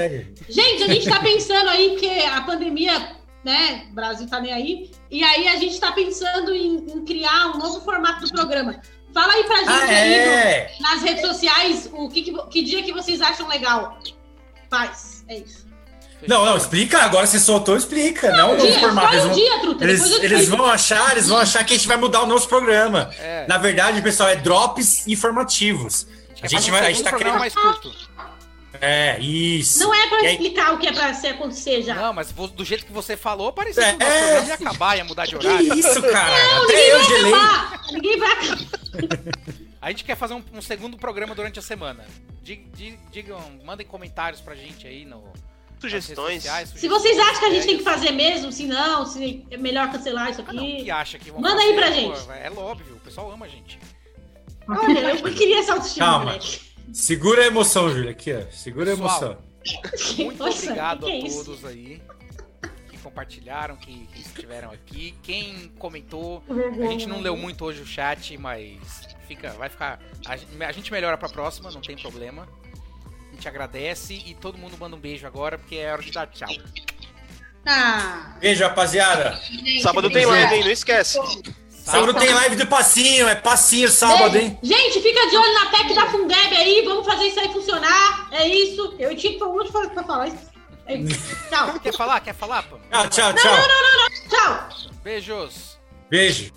né? Gente, a gente tá pensando aí que a pandemia, né? O Brasil tá nem aí. E aí a gente tá pensando em, em criar um novo formato do programa. Fala aí pra gente ah, aí é? no, nas redes sociais o que, que, que dia que vocês acham legal. Faz, é isso. Não, não, explica. Agora você soltou, explica. Não, não dia, formato. Eles, vão, dia, truta, eles, eles vão achar, eles vão achar que a gente vai mudar o nosso programa. É. Na verdade, pessoal, é drops informativos. A gente, vai, a gente tá querendo mais curto. É, isso. Não é pra aí... explicar o que é pra ser acontecer já. Não, mas do jeito que você falou, parecia é, que o nosso programa ia acabar, ia mudar de horário. Que isso, cara? Não, Até ninguém eu vai gelei. acabar. Ninguém vai acabar. A gente quer fazer um, um, segundo programa durante a semana. Digam, mandem comentários pra gente aí no, sugestões. Sociais, se vocês acham que a gente tem que fazer mesmo, se não, se é melhor cancelar isso aqui. Ah, não, que acha que Manda fazer, aí pra gente. É óbvio, o pessoal ama a gente. Olha, eu <laughs> queria essa autoestima, Calma. moleque. Segura a emoção, Júlia. Aqui, ó. Segura a emoção. Muito Nossa, obrigado que que a é todos isso? aí que compartilharam, que, que estiveram aqui. Quem comentou. A gente não leu muito hoje o chat, mas fica, vai ficar. A, a gente melhora pra próxima, não tem problema. Gente agradece e todo mundo manda um beijo agora, porque é hora de dar tchau. Ah. Beijo, rapaziada. Gente, Sábado tem live, hein? Não esquece. Sábado tem live do passinho, é passinho sábado, hein? Gente, fica de olho na PEC da Fundeb aí, vamos fazer isso aí funcionar. É isso. Eu tinha que falar muito pra falar isso. É isso. <laughs> Tchau. Quer falar? Quer falar, pô? Tchau, tchau, Não, tchau. não, não, não, não. Tchau. Beijos. Beijo.